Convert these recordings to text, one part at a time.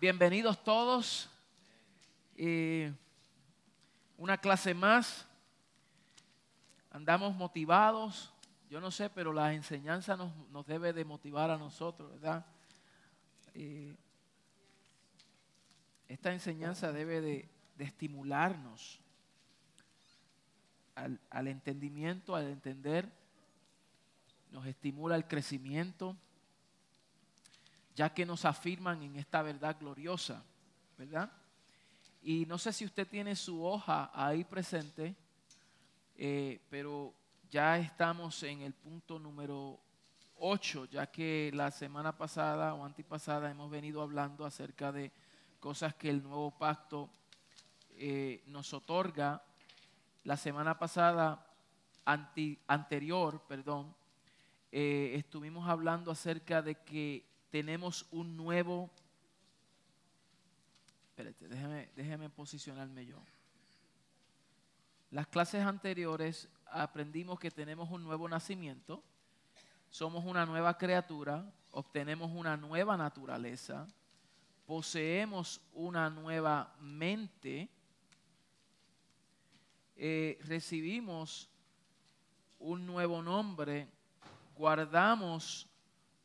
Bienvenidos todos. Eh, una clase más. Andamos motivados. Yo no sé, pero la enseñanza nos, debe de motivar a nosotros, ¿verdad? Esta enseñanza debe de, estimularnos al entendimiento, al entender. Nos estimula el crecimiento ya que nos afirman en esta verdad gloriosa, ¿verdad? Y no sé si usted tiene su hoja ahí presente, eh, pero ya estamos en el punto número 8, ya que la semana pasada o antipasada hemos venido hablando acerca de cosas que el nuevo pacto eh, nos otorga. La semana pasada, anterior, perdón, eh, estuvimos hablando acerca de que tenemos un nuevo... Espérate, déjeme, déjeme posicionarme yo. Las clases anteriores aprendimos que tenemos un nuevo nacimiento, somos una nueva criatura, obtenemos una nueva naturaleza, poseemos una nueva mente, eh, recibimos un nuevo nombre, guardamos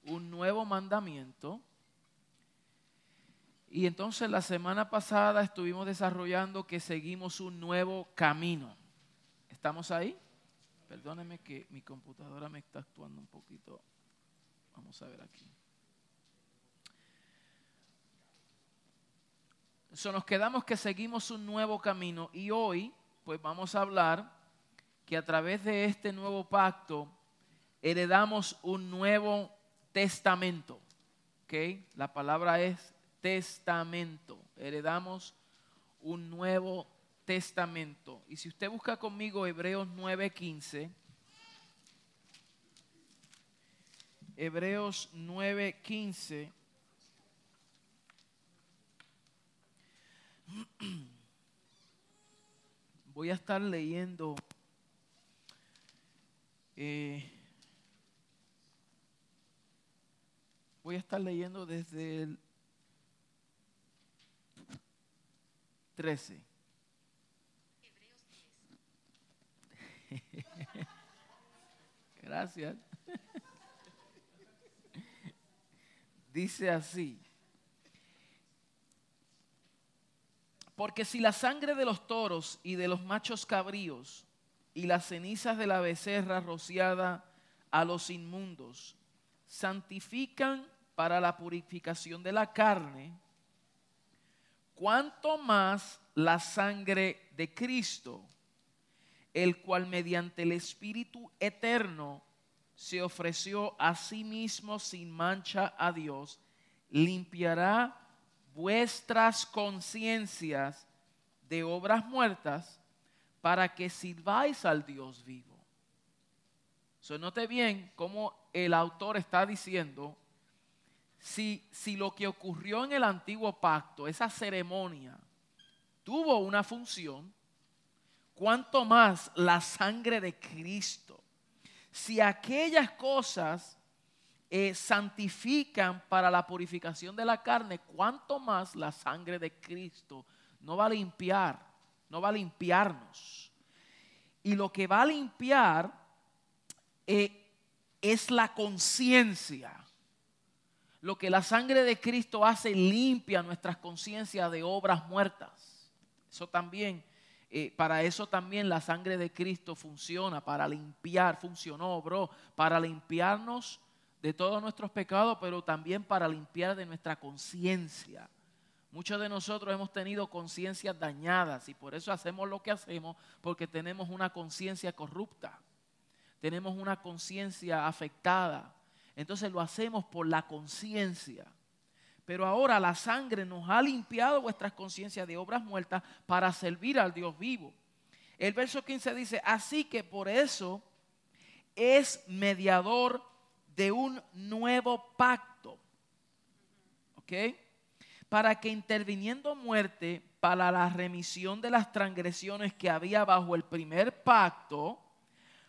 un nuevo mandamiento. Y entonces la semana pasada estuvimos desarrollando que seguimos un nuevo camino. ¿Estamos ahí? Perdóneme que mi computadora me está actuando un poquito. Vamos a ver aquí. So, nos quedamos que seguimos un nuevo camino y hoy pues vamos a hablar que a través de este nuevo pacto heredamos un nuevo testamento. ¿ok? La palabra es testamento. Heredamos un nuevo testamento. Y si usted busca conmigo Hebreos 9:15, Hebreos 9:15. Voy a estar leyendo eh, Voy a estar leyendo desde el 13. Gracias. Dice así. Porque si la sangre de los toros y de los machos cabríos y las cenizas de la becerra rociada a los inmundos santifican para la purificación de la carne, cuanto más la sangre de Cristo, el cual mediante el Espíritu eterno se ofreció a sí mismo sin mancha a Dios, limpiará vuestras conciencias de obras muertas para que sirváis al Dios vivo. So, note bien cómo el autor está diciendo si, si lo que ocurrió en el antiguo pacto, esa ceremonia, tuvo una función, cuanto más la sangre de Cristo. Si aquellas cosas eh, santifican para la purificación de la carne, cuanto más la sangre de Cristo no va a limpiar, no va a limpiarnos. Y lo que va a limpiar eh, es la conciencia lo que la sangre de Cristo hace limpia nuestras conciencias de obras muertas. Eso también, eh, para eso también la sangre de Cristo funciona, para limpiar, funcionó, bro, para limpiarnos de todos nuestros pecados, pero también para limpiar de nuestra conciencia. Muchos de nosotros hemos tenido conciencias dañadas y por eso hacemos lo que hacemos, porque tenemos una conciencia corrupta, tenemos una conciencia afectada entonces lo hacemos por la conciencia. Pero ahora la sangre nos ha limpiado vuestras conciencias de obras muertas para servir al Dios vivo. El verso 15 dice, así que por eso es mediador de un nuevo pacto. ¿Ok? Para que interviniendo muerte para la remisión de las transgresiones que había bajo el primer pacto,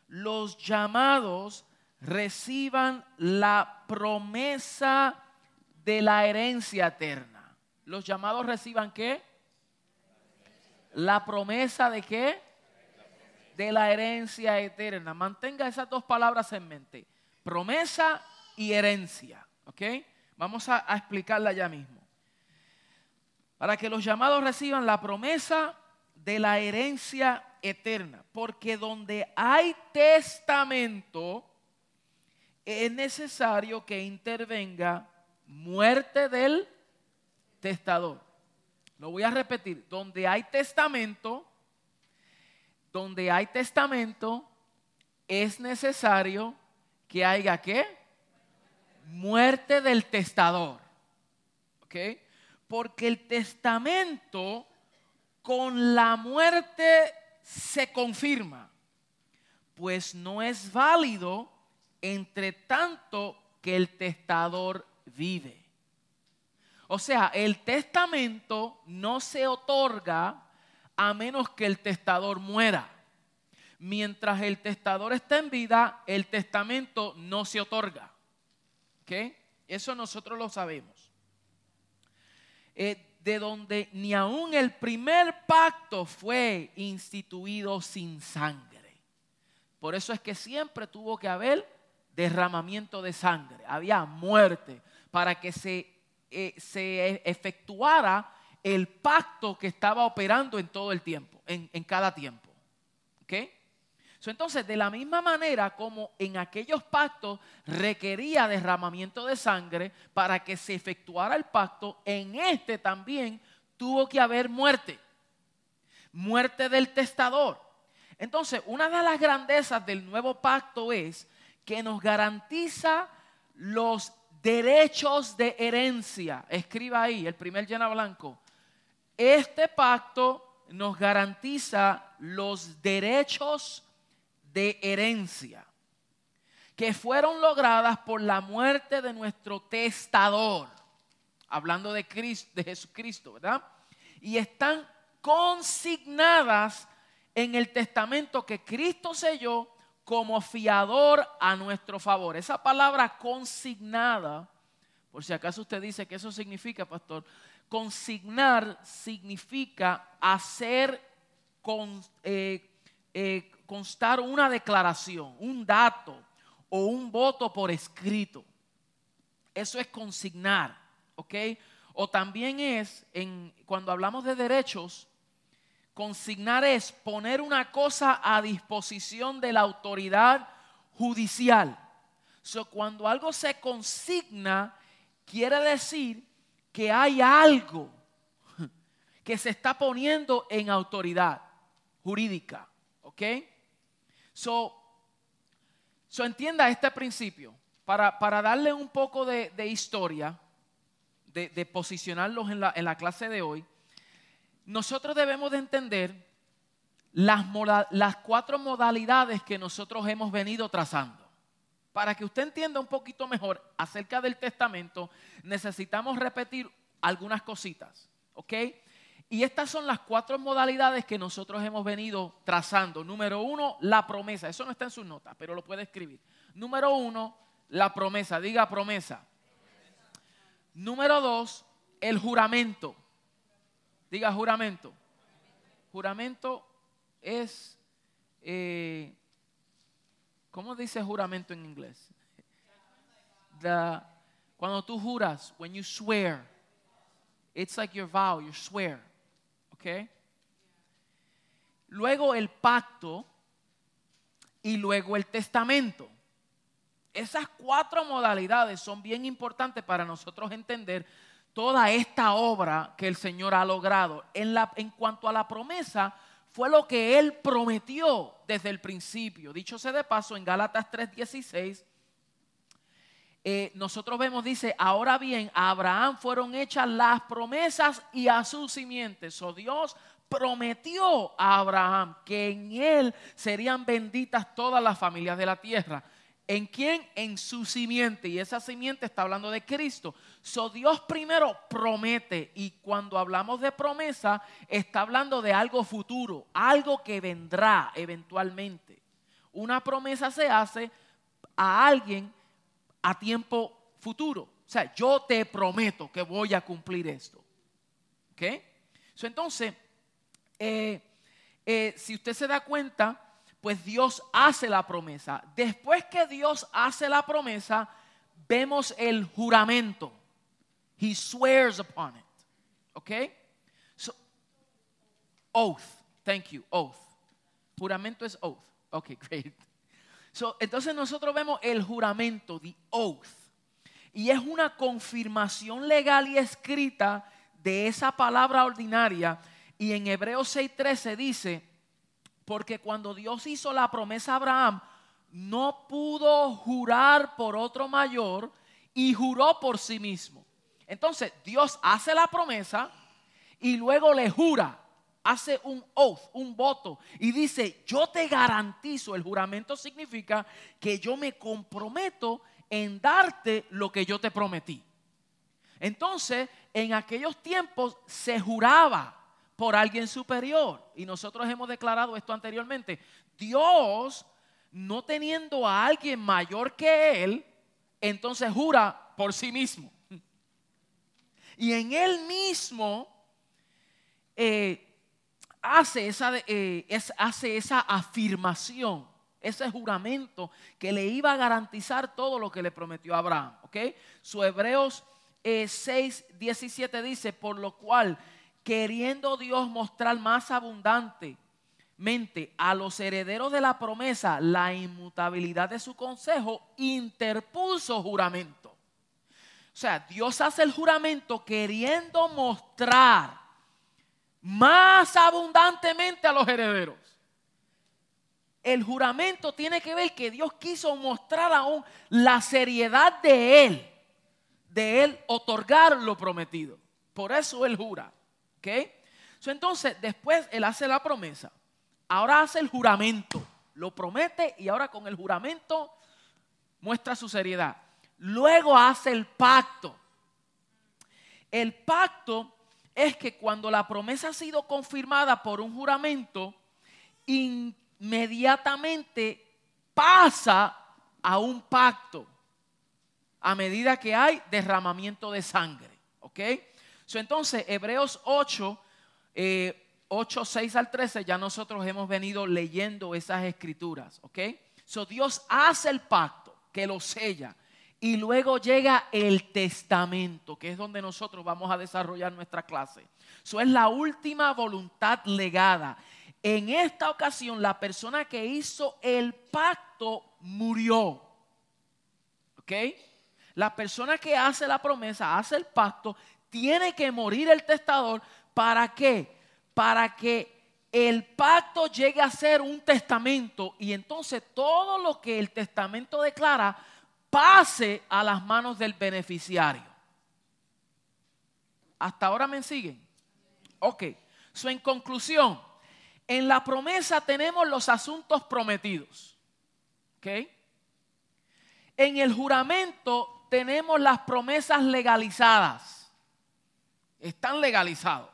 los llamados reciban la promesa de la herencia eterna. los llamados reciban qué? La promesa de qué? De la herencia eterna. Mantenga esas dos palabras en mente. Promesa y herencia. ¿Ok? Vamos a, a explicarla ya mismo. Para que los llamados reciban la promesa de la herencia eterna. Porque donde hay testamento, es necesario que intervenga muerte del testador. Lo voy a repetir. Donde hay testamento, donde hay testamento, es necesario que haya qué? Muerte del testador. ¿Ok? Porque el testamento con la muerte se confirma, pues no es válido entre tanto que el testador vive. O sea, el testamento no se otorga a menos que el testador muera. Mientras el testador está en vida, el testamento no se otorga. ¿Ok? Eso nosotros lo sabemos. Eh, de donde ni aún el primer pacto fue instituido sin sangre. Por eso es que siempre tuvo que haber derramamiento de sangre, había muerte para que se, eh, se efectuara el pacto que estaba operando en todo el tiempo, en, cada tiempo. ¿Ok? entonces, de la misma manera como en aquellos pactos requería derramamiento de sangre para que se efectuara el pacto, en este también tuvo que haber muerte. Muerte del testador. Entonces, una de las grandezas del nuevo pacto es que nos garantiza los derechos de herencia. Escriba ahí, el primer llena blanco. Este pacto nos garantiza los derechos de herencia que fueron logradas por la muerte de nuestro testador, hablando de, Cristo, de Jesucristo, ¿verdad? Y están consignadas en el testamento que Cristo selló como fiador a nuestro favor. Esa palabra consignada, por si acaso usted dice que eso significa, pastor, consignar significa hacer eh, eh, constar una declaración, un dato o un voto por escrito. Eso es consignar, ¿ok? O también es, en, cuando hablamos de derechos, Consignar es poner una cosa a disposición de la autoridad judicial. Cuando algo se consigna, quiere decir que hay algo que se está poniendo en autoridad jurídica. ¿Ok? Entienda este principio. Para, darle un poco de, historia, de, posicionarlos en la clase de hoy, nosotros debemos de entender las, cuatro modalidades que nosotros hemos venido trazando. Para que usted entienda un poquito mejor acerca del testamento, necesitamos repetir algunas cositas, ¿ok? Y estas son las cuatro modalidades que nosotros hemos venido trazando. Número uno, la promesa. Eso no está en sus notas, pero lo puede escribir. Número uno, la promesa. Diga promesa. Número dos, el juramento. Diga juramento. Juramento es, eh, ¿cómo dice juramento en inglés? cuando tú juras, when you swear, it's like your vow, your swear. Okay? Luego el pacto y luego el testamento. Esas cuatro modalidades son bien importantes para nosotros entender toda esta obra que el Señor ha logrado. En, cuanto a la promesa, fue lo que Él prometió desde el principio. Dicho sea de paso, en Gálatas 3:16, eh, nosotros vemos, dice, ahora bien, a Abraham fueron hechas las promesas y a sus simientes. O Dios prometió a Abraham que en él serían benditas todas las familias de la tierra. ¿En quién? En su simiente. Y esa simiente está hablando de Cristo. So Dios primero promete. Y cuando hablamos de promesa, está hablando de algo futuro, algo que vendrá eventualmente. Una promesa se hace a alguien a tiempo futuro. O sea, yo te prometo que voy a cumplir esto. ¿Ok? So, entonces, eh, eh, si usted se da cuenta, pues Dios hace la promesa. Después que Dios hace la promesa, vemos el juramento. He swears upon it. ¿Ok? So, oath. Thank you. Oath. Juramento es oath. Ok, great. So, entonces nosotros vemos el juramento, the oath. Y es una confirmación legal y escrita de esa palabra ordinaria. Y en Hebreos 6:13 dice, porque cuando Dios hizo la promesa a Abraham, no pudo jurar por otro mayor y juró por sí mismo. Entonces Dios hace la promesa y luego le jura, hace un oath, un voto y dice, yo te garantizo, el juramento significa que yo me comprometo en darte lo que yo te prometí. Entonces, en aquellos tiempos se juraba por alguien superior. Y nosotros hemos declarado esto anteriormente. Dios, no teniendo a alguien mayor que Él, entonces jura por sí mismo. Y en Él mismo eh, hace, esa, eh, hace esa afirmación, ese juramento que le iba a garantizar todo lo que le prometió a Abraham. ¿ok? Su Hebreos 6, eh, 17 dice, por lo cual queriendo Dios mostrar más abundantemente a los herederos de la promesa la inmutabilidad de su consejo, interpuso juramento. O sea, Dios hace el juramento queriendo mostrar más abundantemente a los herederos. El juramento tiene que ver que Dios quiso mostrar aún la seriedad de Él, de Él otorgar lo prometido. Por eso Él jura. ¿Ok? entonces, después él hace la promesa. Ahora hace el juramento. Lo promete y ahora con el juramento muestra su seriedad. Luego hace el pacto. El pacto es que cuando la promesa ha sido confirmada por un juramento, inmediatamente pasa a un pacto a medida que hay derramamiento de sangre. ¿Ok? Entonces, Hebreos 8, 8, 6 al 13, ya nosotros hemos venido leyendo esas escrituras, ¿ok? So, Dios hace el pacto, que lo sella, y luego llega el testamento, que es donde nosotros vamos a desarrollar nuestra clase. Eso es la última voluntad legada. En esta ocasión, la persona que hizo el pacto murió. ¿Ok? La persona que hace la promesa, hace el pacto, tiene que morir el testador. ¿Para qué? Para que el pacto llegue a ser un testamento y entonces todo lo que el testamento declara pase a las manos del beneficiario. ¿Hasta ahora me siguen? Ok. So, en conclusión, en la promesa tenemos los asuntos prometidos. ¿Ok? En el juramento tenemos las promesas legalizadas están legalizados.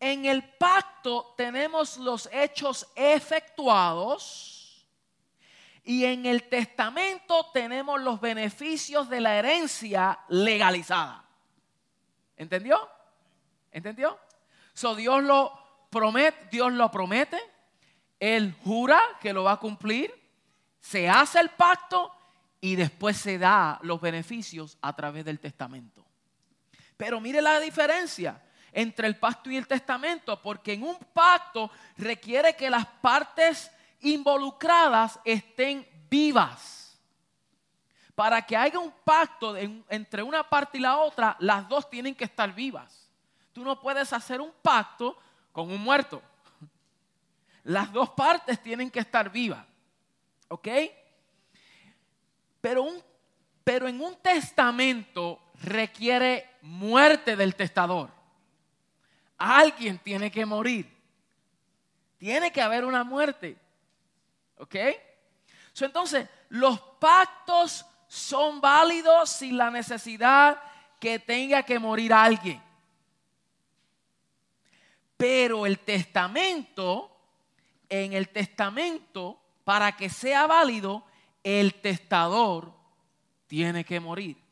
En el pacto tenemos los hechos efectuados y en el testamento tenemos los beneficios de la herencia legalizada. ¿Entendió? ¿Entendió? So Dios lo promete, Dios lo promete, él jura que lo va a cumplir, se hace el pacto y después se da los beneficios a través del testamento. Pero mire la diferencia entre el pacto y el testamento, porque en un pacto requiere que las partes involucradas estén vivas. Para que haya un pacto entre una parte y la otra, las dos tienen que estar vivas. Tú no puedes hacer un pacto con un muerto. Las dos partes tienen que estar vivas. ¿Ok? Pero, un, pero en un testamento requiere muerte del testador. Alguien tiene que morir. Tiene que haber una muerte. ¿Ok? entonces, los pactos son válidos sin la necesidad que tenga que morir alguien. Pero el testamento, en el testamento, para que sea válido, el testador tiene que morir.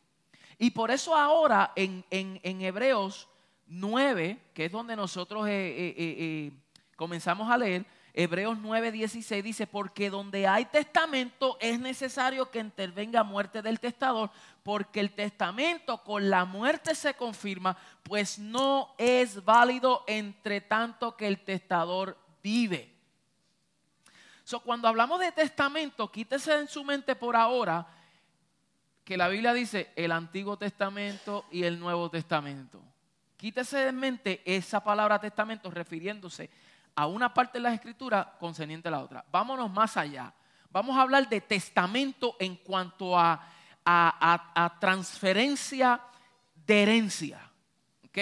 Y por eso ahora en, Hebreos 9, que es donde nosotros eh, eh, comenzamos a leer, Hebreos 9, 16 dice, porque donde hay testamento es necesario que intervenga muerte del testador, porque el testamento con la muerte se confirma, pues no es válido entre tanto que el testador vive. So, cuando hablamos de testamento, quítese en su mente por ahora que la Biblia dice el Antiguo Testamento y el Nuevo Testamento. Quítese en mente esa palabra testamento refiriéndose a una parte de la escritura concerniente a la otra. Vámonos más allá. Vamos a hablar de testamento en cuanto a, a, transferencia de herencia. ¿Ok?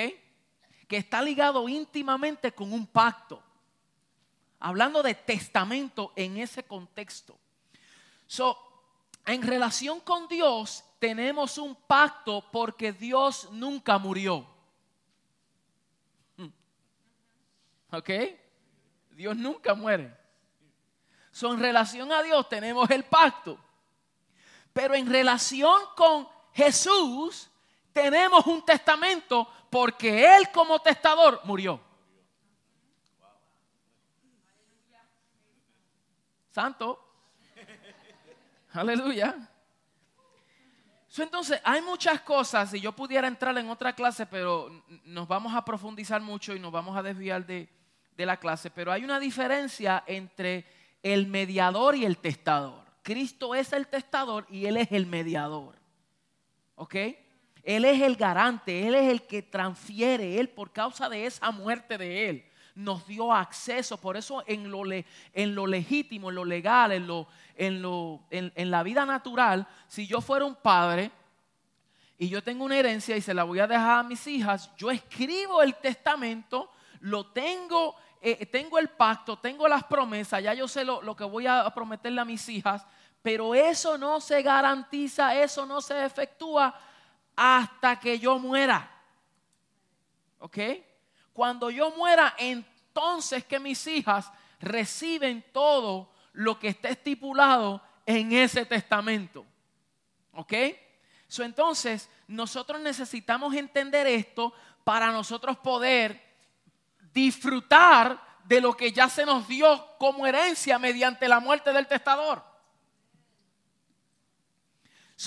Que está ligado íntimamente con un pacto. Hablando de testamento en ese contexto. So, en relación con Dios tenemos un pacto porque Dios nunca murió. Hmm. ¿Ok? Dios nunca muere. So, en relación a Dios tenemos el pacto. Pero en relación con Jesús tenemos un testamento porque Él como testador murió. Santo. Aleluya. entonces, hay muchas cosas, y yo pudiera entrar en otra clase, pero nos vamos a profundizar mucho y nos vamos a desviar de, de la clase, pero hay una diferencia entre el mediador y el testador. Cristo es el testador y Él es el mediador. ¿Ok? Él es el garante, Él es el que transfiere, Él por causa de esa muerte de Él nos dio acceso. Por eso en lo, en lo legítimo, en lo legal, en, lo, en, lo, en la vida natural, si yo fuera un padre y yo tengo una herencia y se la voy a dejar a mis hijas, yo escribo el testamento, lo tengo eh, tengo el pacto, tengo las promesas, ya yo sé lo, que voy a prometerle a mis hijas, pero eso no se garantiza, eso no se efectúa hasta que yo muera. ¿Ok? Cuando yo muera, entonces que mis hijas reciben todo lo que está estipulado en ese testamento. ¿Ok? entonces, nosotros necesitamos entender esto para nosotros poder disfrutar de lo que ya se nos dio como herencia mediante la muerte del testador.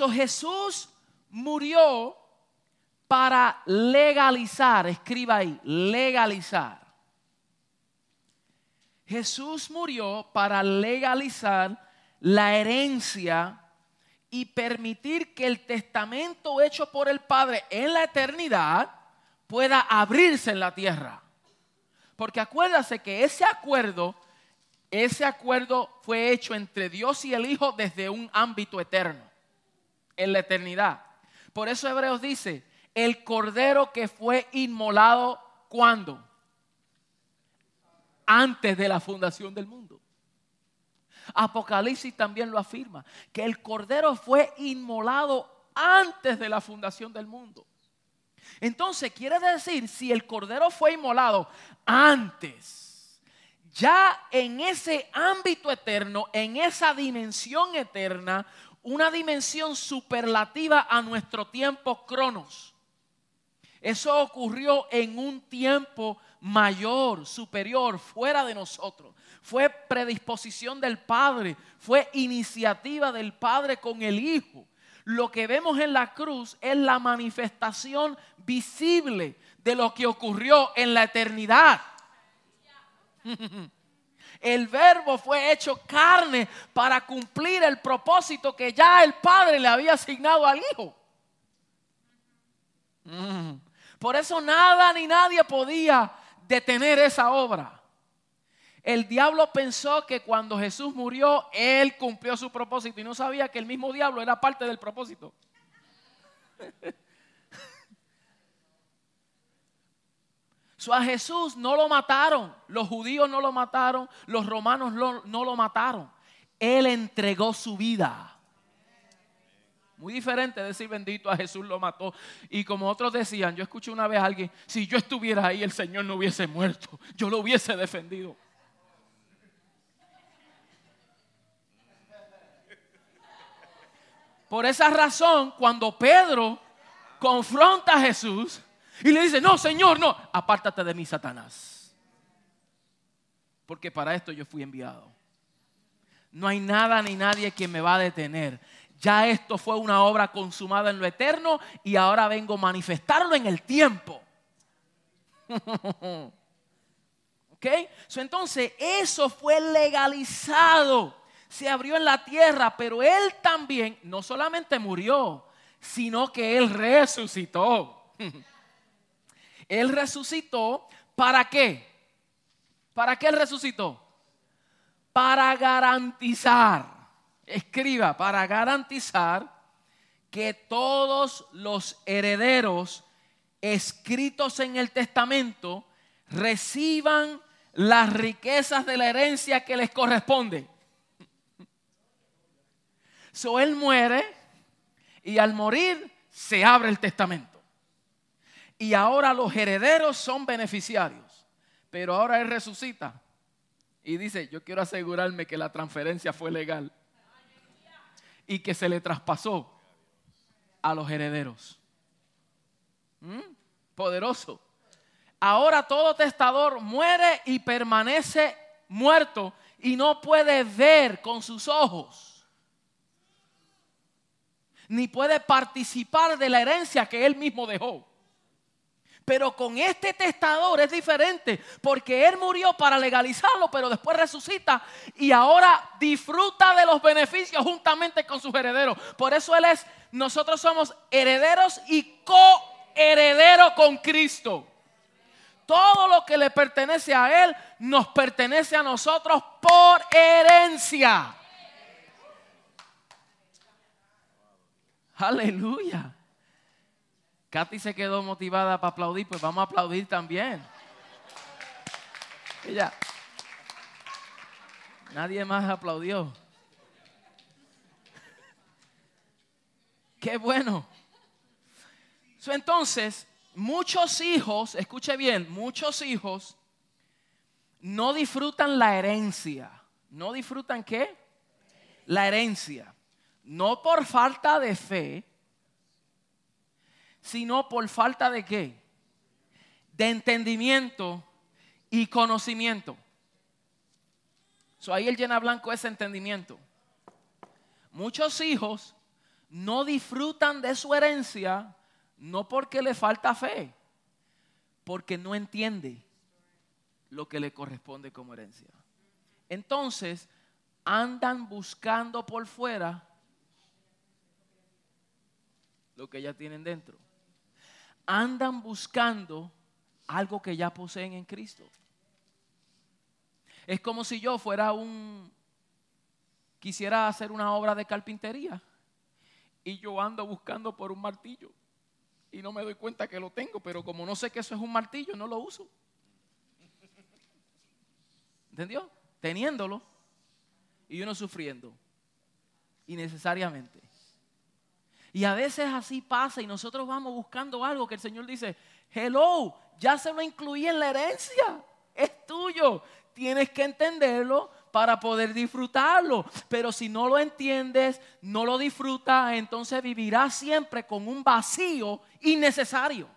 Jesús murió para legalizar, escriba ahí, legalizar. Jesús murió para legalizar la herencia y permitir que el testamento hecho por el Padre en la eternidad pueda abrirse en la tierra. Porque acuérdase que ese acuerdo, ese acuerdo fue hecho entre Dios y el Hijo desde un ámbito eterno, en la eternidad. Por eso Hebreos dice, el cordero que fue inmolado, ¿cuándo? Antes de la fundación del mundo. Apocalipsis también lo afirma, que el cordero fue inmolado antes de la fundación del mundo. Entonces, quiere decir, si el cordero fue inmolado antes, ya en ese ámbito eterno, en esa dimensión eterna, una dimensión superlativa a nuestro tiempo cronos. Eso ocurrió en un tiempo mayor, superior, fuera de nosotros. Fue predisposición del Padre, fue iniciativa del Padre con el Hijo lo que vemos en la cruz es la manifestación visible de lo que ocurrió en la eternidad. El verbo fue hecho carne para cumplir el propósito que ya el Padre le había asignado al Hijo. Mm. Por eso nada ni nadie podía detener esa obra. El diablo pensó que cuando Jesús murió, él cumplió su propósito y no sabía que el mismo diablo era parte del propósito. So, a Jesús no lo mataron, los judíos no lo mataron, los romanos no lo mataron. Él entregó su vida. Muy diferente decir bendito a Jesús lo mató. Y como otros decían, yo escuché una vez a alguien, si yo estuviera ahí el Señor no hubiese muerto, yo lo hubiese defendido. Por esa razón, cuando Pedro confronta a Jesús, Y le dice, no, Señor, no, apártate de mí, Satanás. Porque para esto yo fui enviado. No hay nada ni nadie que me va a detener. Ya esto fue una obra consumada en lo eterno y ahora vengo a manifestarlo en el tiempo. ¿Ok? entonces, eso fue legalizado. Se abrió en la tierra, pero él también no solamente murió, sino que él resucitó. él resucitó para qué? ¿Para qué él resucitó? Para garantizar, escriba, para garantizar que todos los herederos escritos en el testamento reciban las riquezas de la herencia que les corresponde. So él muere y al morir se abre el testamento. Y ahora los herederos son beneficiarios. Pero ahora él resucita y dice, yo quiero asegurarme que la transferencia fue legal y que se le traspasó a los herederos. ¿Mm? Poderoso. Ahora todo testador muere y permanece muerto y no puede ver con sus ojos. Ni puede participar de la herencia que él mismo dejó. Pero con este testador es diferente, porque él murió para legalizarlo, pero después resucita y ahora disfruta de los beneficios juntamente con sus herederos. Por eso él es, nosotros somos herederos y coherederos con Cristo todo lo que le pertenece a Él nos pertenece a nosotros por herencia. Aleluya. Katy se quedó motivada para aplaudir, pues vamos a aplaudir también. Ella. Nadie más aplaudió. Qué bueno. entonces, muchos hijos, escuche bien, muchos hijos no disfrutan la herencia. ¿No disfrutan qué? La herencia. No por falta de fe, sino por falta de qué? De entendimiento y conocimiento. So, ahí el llena blanco es entendimiento. Muchos hijos no disfrutan de su herencia no porque le falta fe, porque no entiende lo que le corresponde como herencia. Entonces, andan buscando por fuera lo que ya tienen dentro. Andan buscando algo que ya poseen en Cristo. Es como si yo fuera un, quisiera hacer una obra de carpintería y yo ando buscando por un martillo y no me doy cuenta que lo tengo, pero como no sé que eso es un martillo, no lo uso. ¿Entendió? Teniéndolo y uno sufriendo. Innecesariamente. Y a veces así pasa y nosotros vamos buscando algo que el Señor dice, hello, ya se lo incluí en la herencia, es tuyo, tienes que entenderlo para poder disfrutarlo. Pero si no lo entiendes, no lo disfrutas, entonces vivirás siempre con un vacío innecesario.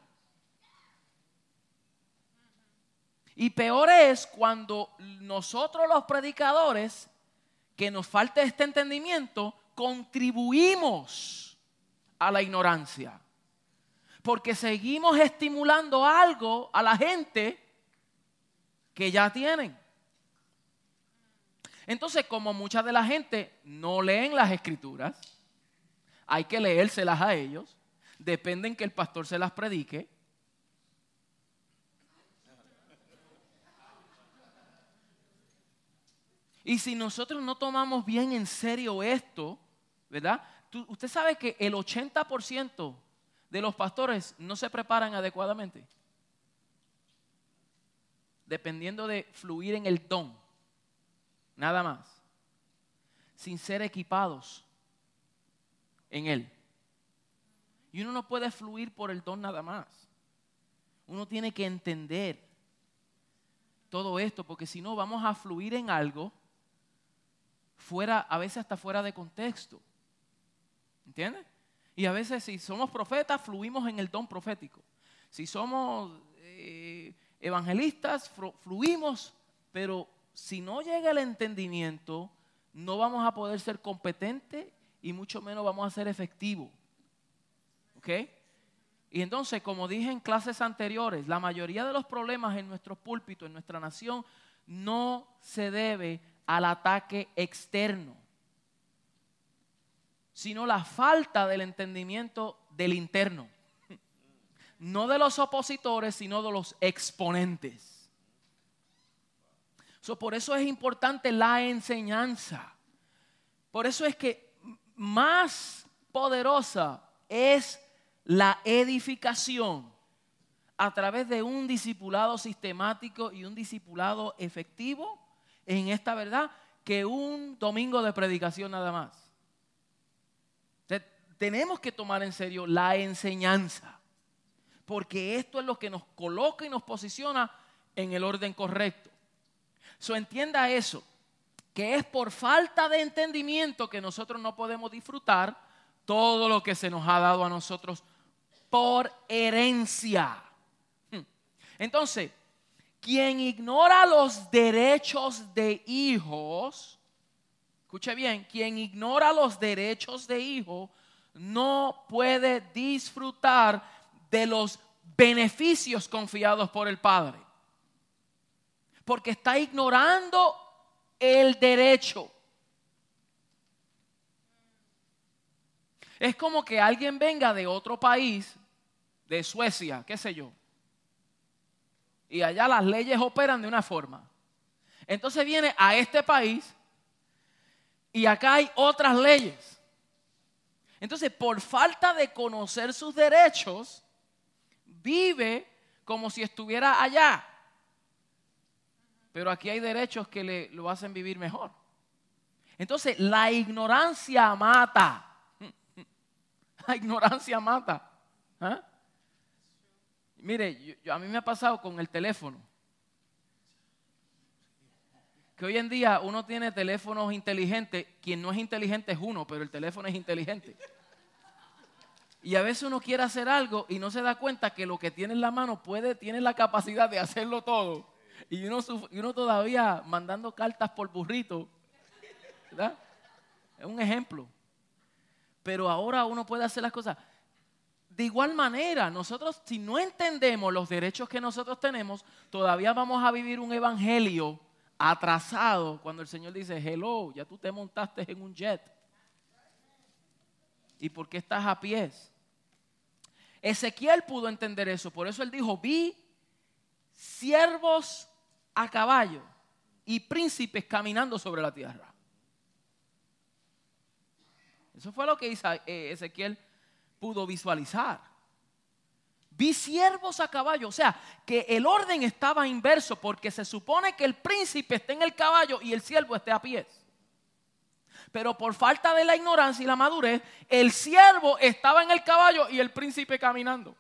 Y peor es cuando nosotros los predicadores, que nos falta este entendimiento, contribuimos a la ignorancia. Porque seguimos estimulando algo a la gente que ya tienen. Entonces, como mucha de la gente no leen las escrituras, hay que leérselas a ellos, dependen que el pastor se las predique. Y si nosotros no tomamos bien en serio esto, ¿verdad? Usted sabe que el 80% de los pastores no se preparan adecuadamente. Dependiendo de fluir en el don. Nada más. Sin ser equipados en Él. Y uno no puede fluir por el don nada más. Uno tiene que entender todo esto, porque si no vamos a fluir en algo fuera, a veces hasta fuera de contexto. ¿Entiendes? Y a veces si somos profetas, fluimos en el don profético. Si somos eh, evangelistas, fluimos, pero si no llega el entendimiento, no vamos a poder ser competentes y mucho menos vamos a ser efectivos. ¿Ok? Y entonces, como dije en clases anteriores, la mayoría de los problemas en nuestro púlpito, en nuestra nación, no se debe al ataque externo, sino la falta del entendimiento del interno. No de los opositores, sino de los exponentes. por eso es importante la enseñanza. Por eso es que más poderosa es la edificación a través de un discipulado sistemático y un discipulado efectivo en esta verdad que un domingo de predicación nada más. Tenemos que tomar en serio la enseñanza, porque esto es lo que nos coloca y nos posiciona en el orden correcto. So entienda eso, que es por falta de entendimiento que nosotros no podemos disfrutar todo lo que se nos ha dado a nosotros por herencia. Hmm. Entonces, quien ignora los derechos de hijos, escuche bien, quien ignora los derechos de hijo no puede disfrutar de los beneficios confiados por el Padre. Porque está ignorando el derecho. Es como que alguien venga de otro país de Suecia, qué sé yo. Y allá las leyes operan de una forma. Entonces viene a este país y acá hay otras leyes. Entonces, por falta de conocer sus derechos, vive como si estuviera allá. Pero aquí hay derechos que le, lo hacen vivir mejor. Entonces, la ignorancia mata. La ignorancia mata. ¿Ah? Mire, a mí me ha pasado con el teléfono. Que hoy en día uno tiene teléfonos inteligentes. Quien no es inteligente es uno, pero el teléfono es inteligente. Y a veces uno quiere hacer algo y no se da cuenta que lo que tiene en la mano puede, tiene la capacidad de hacerlo todo. Y uno, y uno todavía mandando cartas por burrito. ¿Verdad? Es un ejemplo. Pero ahora uno puede hacer las cosas. De igual manera, nosotros si no entendemos los derechos que nosotros tenemos, todavía vamos a vivir un evangelio atrasado cuando el Señor dice, hello, ya tú te montaste en un jet. ¿Y por qué estás a pies? Ezequiel pudo entender eso, por eso él dijo, vi siervos a caballo y príncipes caminando sobre la tierra. Eso fue lo que eh, Ezequiel pudo visualizar. Vi siervos a caballo, o sea, que el orden estaba inverso porque se supone que el príncipe esté en el caballo y el siervo esté a pies. Pero por falta de la ignorancia y la madurez, el siervo estaba en el caballo y el príncipe caminando.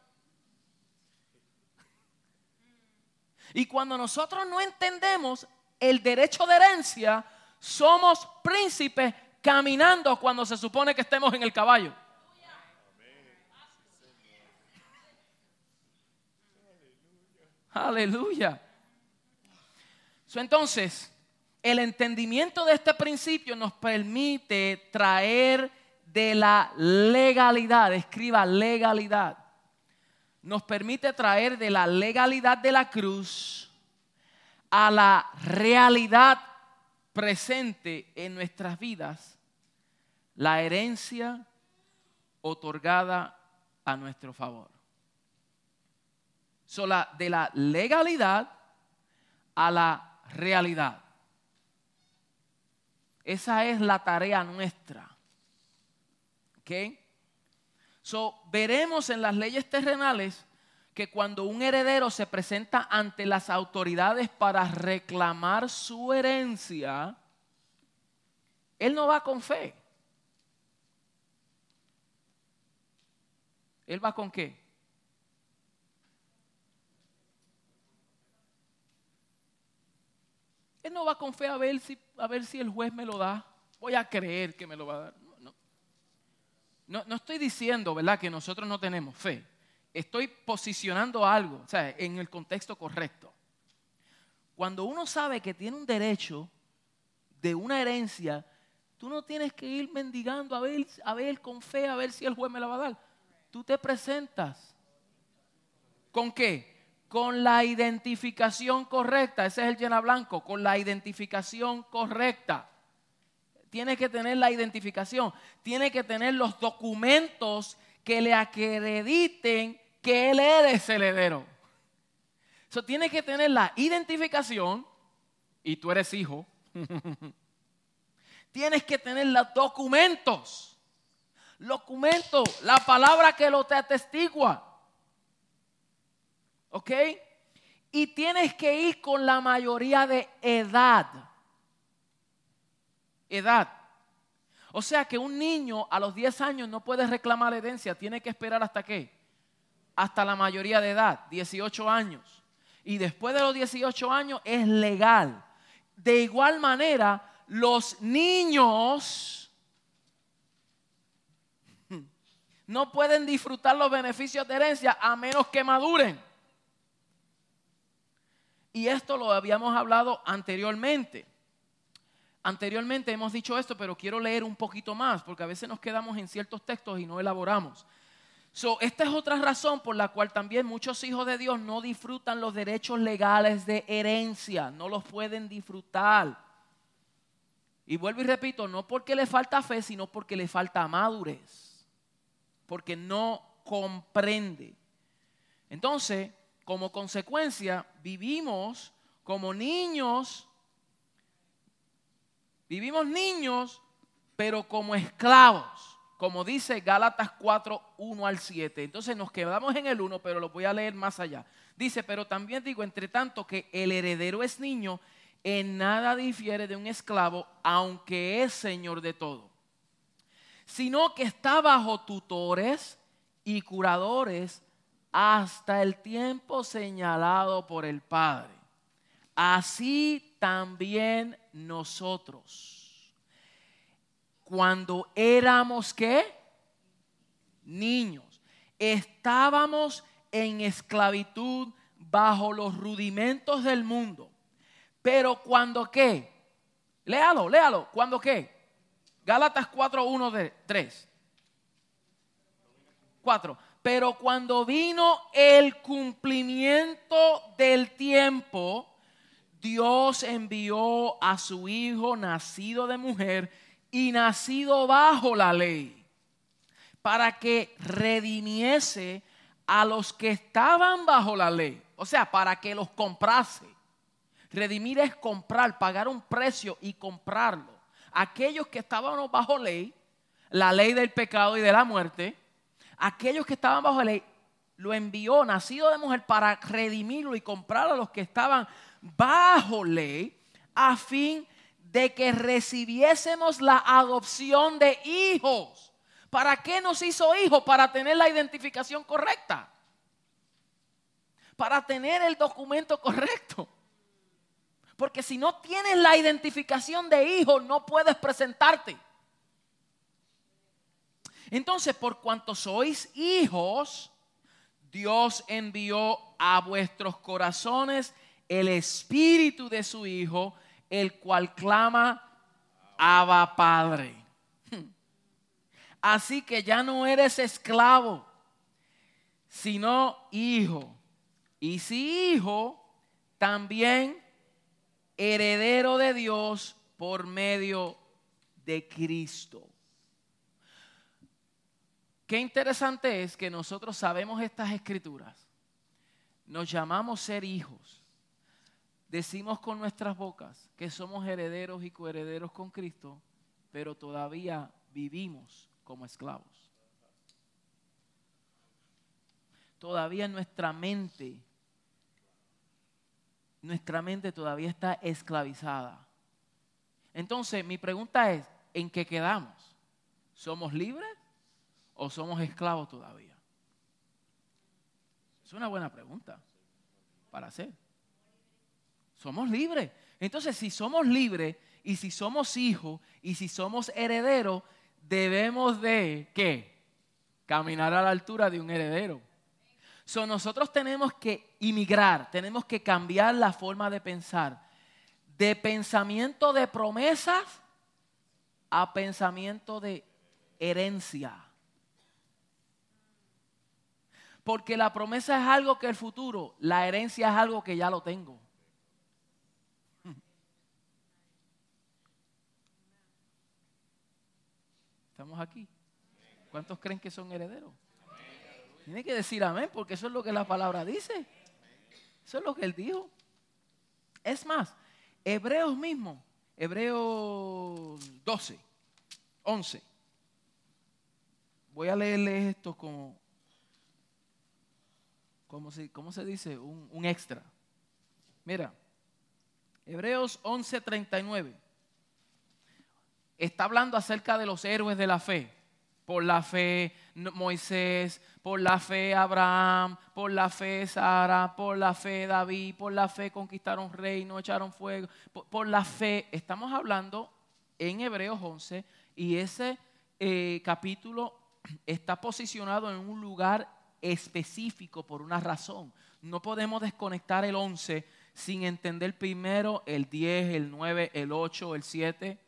Y cuando nosotros no entendemos el derecho de herencia, somos príncipes caminando cuando se supone que estemos en el caballo. Aleluya. entonces, el entendimiento de este principio nos permite traer de la legalidad, escriba legalidad, nos permite traer de la legalidad de la cruz a la realidad presente en nuestras vidas, la herencia otorgada a nuestro favor de la legalidad a la realidad. Esa es la tarea nuestra. ¿Ok? So, veremos en las leyes terrenales que cuando un heredero se presenta ante las autoridades para reclamar su herencia, él no va con fe. Él va con qué? Él no va con fe a ver si, a ver si el juez me lo da. Voy a creer que me lo va a dar. No, no. estoy diciendo, ¿verdad?, que nosotros no tenemos fe. estoy posicionando algo, o sea, en el contexto correcto. Cuando uno sabe que tiene un derecho de una herencia, tú no tienes que ir mendigando a ver, a ver con fe, a ver si el juez me la va a dar. Tú te presentas. ¿Con qué? Con la identificación correcta. Ese es el llena blanco, con la identificación correcta. Tiene que tener la identificación, tiene que tener los documentos que le acrediten que él es el heredero. Eso tiene que tener la identificación y tú eres hijo. Tienes que tener los documentos. Documentos, la palabra que lo te atestigua. ¿Ok? Y tienes que ir con la mayoría de edad. Edad. O sea que un niño a los 10 años no puede reclamar herencia, tiene que esperar hasta qué? Hasta la mayoría de edad, 18 años. Y después de los 18 años es legal. De igual manera, los niños no pueden disfrutar los beneficios de herencia a menos que maduren. Y esto lo habíamos hablado anteriormente. Anteriormente hemos dicho esto, pero quiero leer un poquito más, porque a veces nos quedamos en ciertos textos y no elaboramos. So, esta es otra razón por la cual también muchos hijos de Dios no disfrutan los derechos legales de herencia, no los pueden disfrutar. Y vuelvo y repito, no porque le falta fe, sino porque le falta madurez, porque no comprende. Entonces, como consecuencia, vivimos como niños, vivimos niños, pero como esclavos, como dice Gálatas 4, 1 al 7. Entonces nos quedamos en el 1, pero lo voy a leer más allá. Dice, pero también digo, entre tanto que el heredero es niño, en nada difiere de un esclavo, aunque es señor de todo, sino que está bajo tutores y curadores hasta el tiempo señalado por el Padre. Así también nosotros, cuando éramos qué? Niños, estábamos en esclavitud bajo los rudimentos del mundo pero cuando qué? Léalo, léalo. ¿Cuándo qué? Gálatas 4, 1 de 3. 4. Pero cuando vino el cumplimiento del tiempo, Dios envió a su Hijo nacido de mujer y nacido bajo la ley, para que redimiese a los que estaban bajo la ley, o sea, para que los comprase Redimir es comprar, pagar un precio y comprarlo. Aquellos que estaban bajo ley, la ley del pecado y de la muerte, aquellos que estaban bajo ley, lo envió nacido de mujer para redimirlo y comprar a los que estaban bajo ley, a fin de que recibiésemos la adopción de hijos. ¿Para qué nos hizo hijos? Para tener la identificación correcta. Para tener el documento correcto. Porque si no tienes la identificación de hijo, no puedes presentarte. Entonces, por cuanto sois hijos, Dios envió a vuestros corazones el espíritu de su Hijo, el cual clama, Abba Padre. Así que ya no eres esclavo, sino hijo. Y si hijo, también heredero de Dios por medio de Cristo. Qué interesante es que nosotros sabemos estas escrituras, nos llamamos ser hijos, decimos con nuestras bocas que somos herederos y coherederos con Cristo, pero todavía vivimos como esclavos. Todavía nuestra mente nuestra mente todavía está esclavizada. Entonces, mi pregunta es, ¿en qué quedamos? ¿Somos libres o somos esclavos todavía? Es una buena pregunta para hacer. Somos libres. Entonces, si somos libres y si somos hijos y si somos herederos, debemos de, ¿qué? Caminar a la altura de un heredero. So, nosotros tenemos que inmigrar, tenemos que cambiar la forma de pensar. De pensamiento de promesas a pensamiento de herencia. Porque la promesa es algo que el futuro, la herencia es algo que ya lo tengo. Estamos aquí. ¿Cuántos creen que son herederos? Tiene que decir amén, porque eso es lo que la palabra dice. Eso es lo que él dijo. Es más, Hebreos mismo, Hebreos 12, 11. Voy a leerles esto como, como se, ¿cómo se dice? Un, un extra. Mira, Hebreos 11, 39 está hablando acerca de los héroes de la fe. Por la fe Moisés, por la fe Abraham, por la fe Sara, por la fe David, por la fe conquistaron reino, echaron fuego. Por, la fe, estamos hablando en Hebreos 11 y ese eh, capítulo está posicionado en un lugar específico por una razón. No podemos desconectar el 11 sin entender primero el 10, el 9, el 8, el 7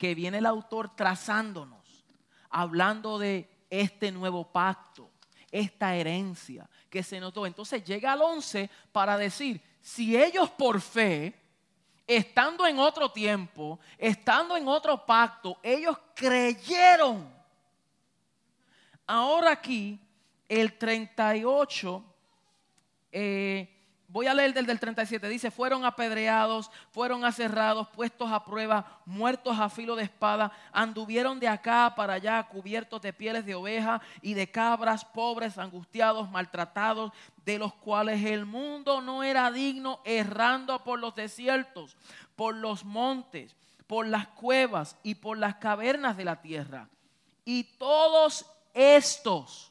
que viene el autor trazándonos, hablando de este nuevo pacto, esta herencia que se notó. Entonces llega al 11 para decir, si ellos por fe, estando en otro tiempo, estando en otro pacto, ellos creyeron. Ahora aquí, el 38, eh, Voy a leer del, del 37. Dice, fueron apedreados, fueron aserrados, puestos a prueba, muertos a filo de espada, anduvieron de acá para allá cubiertos de pieles de oveja y de cabras, pobres, angustiados, maltratados, de los cuales el mundo no era digno, errando por los desiertos, por los montes, por las cuevas y por las cavernas de la tierra. Y todos estos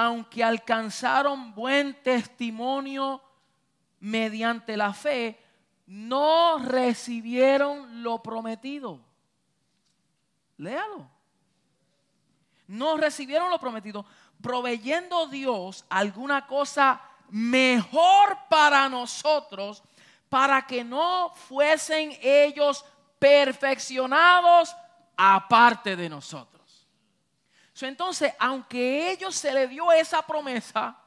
aunque alcanzaron buen testimonio mediante la fe, no recibieron lo prometido. Léalo. No recibieron lo prometido, proveyendo Dios alguna cosa mejor para nosotros, para que no fuesen ellos perfeccionados aparte de nosotros entonces, aunque ellos se le dio esa promesa,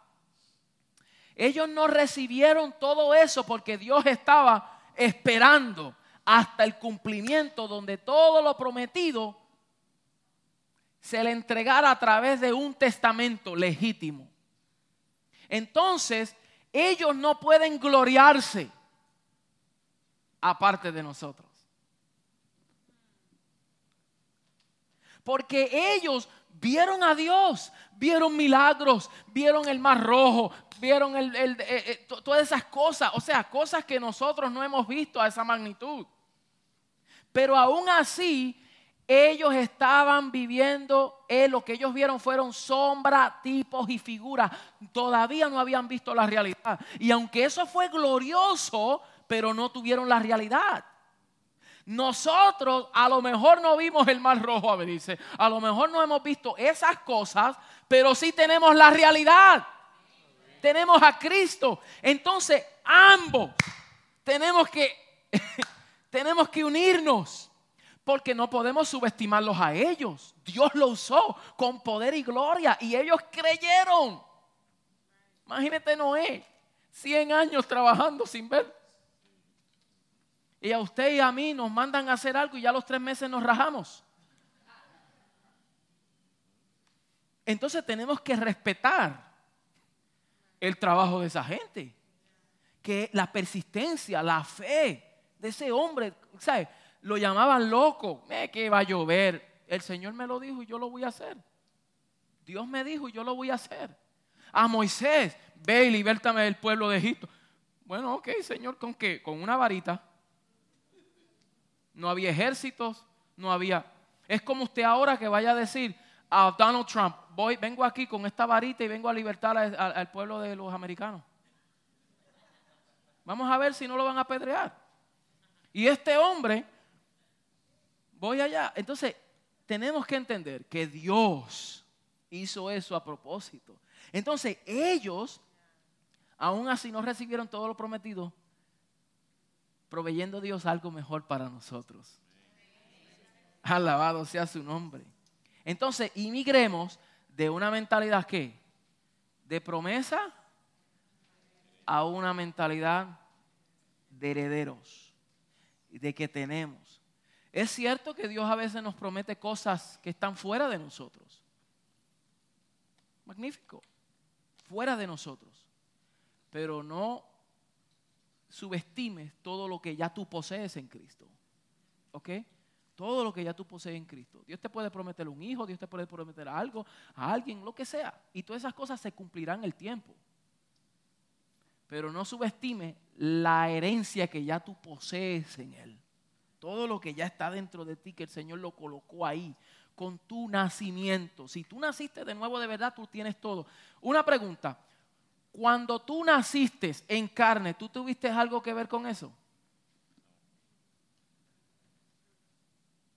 ellos no recibieron todo eso porque Dios estaba esperando hasta el cumplimiento donde todo lo prometido se le entregara a través de un testamento legítimo. Entonces, ellos no pueden gloriarse aparte de nosotros. Porque ellos vieron a Dios, vieron milagros, vieron el mar rojo, vieron el, eh, eh, todas esas cosas, o sea, cosas que nosotros no hemos visto a esa magnitud. Pero aún así, ellos estaban viviendo, eh, lo que ellos vieron fueron sombra, tipos y figuras. Todavía no habían visto la realidad. Y aunque eso fue glorioso, pero no tuvieron la realidad. Nosotros a lo mejor no vimos el mar rojo, dice, a lo mejor no hemos visto esas cosas, pero sí tenemos la realidad. Tenemos a Cristo. Entonces, ambos tenemos que tenemos que unirnos porque no podemos subestimarlos a ellos. Dios lo usó con poder y gloria y ellos creyeron. Imagínate Noé, 100 años trabajando sin ver y a usted y a mí nos mandan a hacer algo y ya los tres meses nos rajamos. Entonces tenemos que respetar el trabajo de esa gente. Que la persistencia, la fe de ese hombre, ¿sabes? Lo llamaban loco. Eh, que va a llover. El Señor me lo dijo y yo lo voy a hacer. Dios me dijo y yo lo voy a hacer. A Moisés, ve y libértame del pueblo de Egipto. Bueno, ok, Señor, ¿con qué? Con una varita no había ejércitos, no había... Es como usted ahora que vaya a decir a Donald Trump, voy, vengo aquí con esta varita y vengo a libertar al pueblo de los americanos. Vamos a ver si no lo van a apedrear. Y este hombre, voy allá. Entonces, tenemos que entender que Dios hizo eso a propósito. Entonces ellos, aún así no recibieron todo lo prometido, proveyendo Dios algo mejor para nosotros. Alabado sea su nombre. Entonces, inmigremos de una mentalidad que de promesa a una mentalidad de herederos, de que tenemos. Es cierto que Dios a veces nos promete cosas que están fuera de nosotros. Magnífico, fuera de nosotros. Pero no subestimes todo lo que ya tú posees en Cristo. ¿Ok? Todo lo que ya tú posees en Cristo. Dios te puede prometer un hijo, Dios te puede prometer algo, a alguien, lo que sea. Y todas esas cosas se cumplirán en el tiempo. Pero no subestime la herencia que ya tú posees en Él. Todo lo que ya está dentro de ti, que el Señor lo colocó ahí, con tu nacimiento. Si tú naciste de nuevo de verdad, tú tienes todo. Una pregunta. Cuando tú naciste en carne, ¿tú tuviste algo que ver con eso?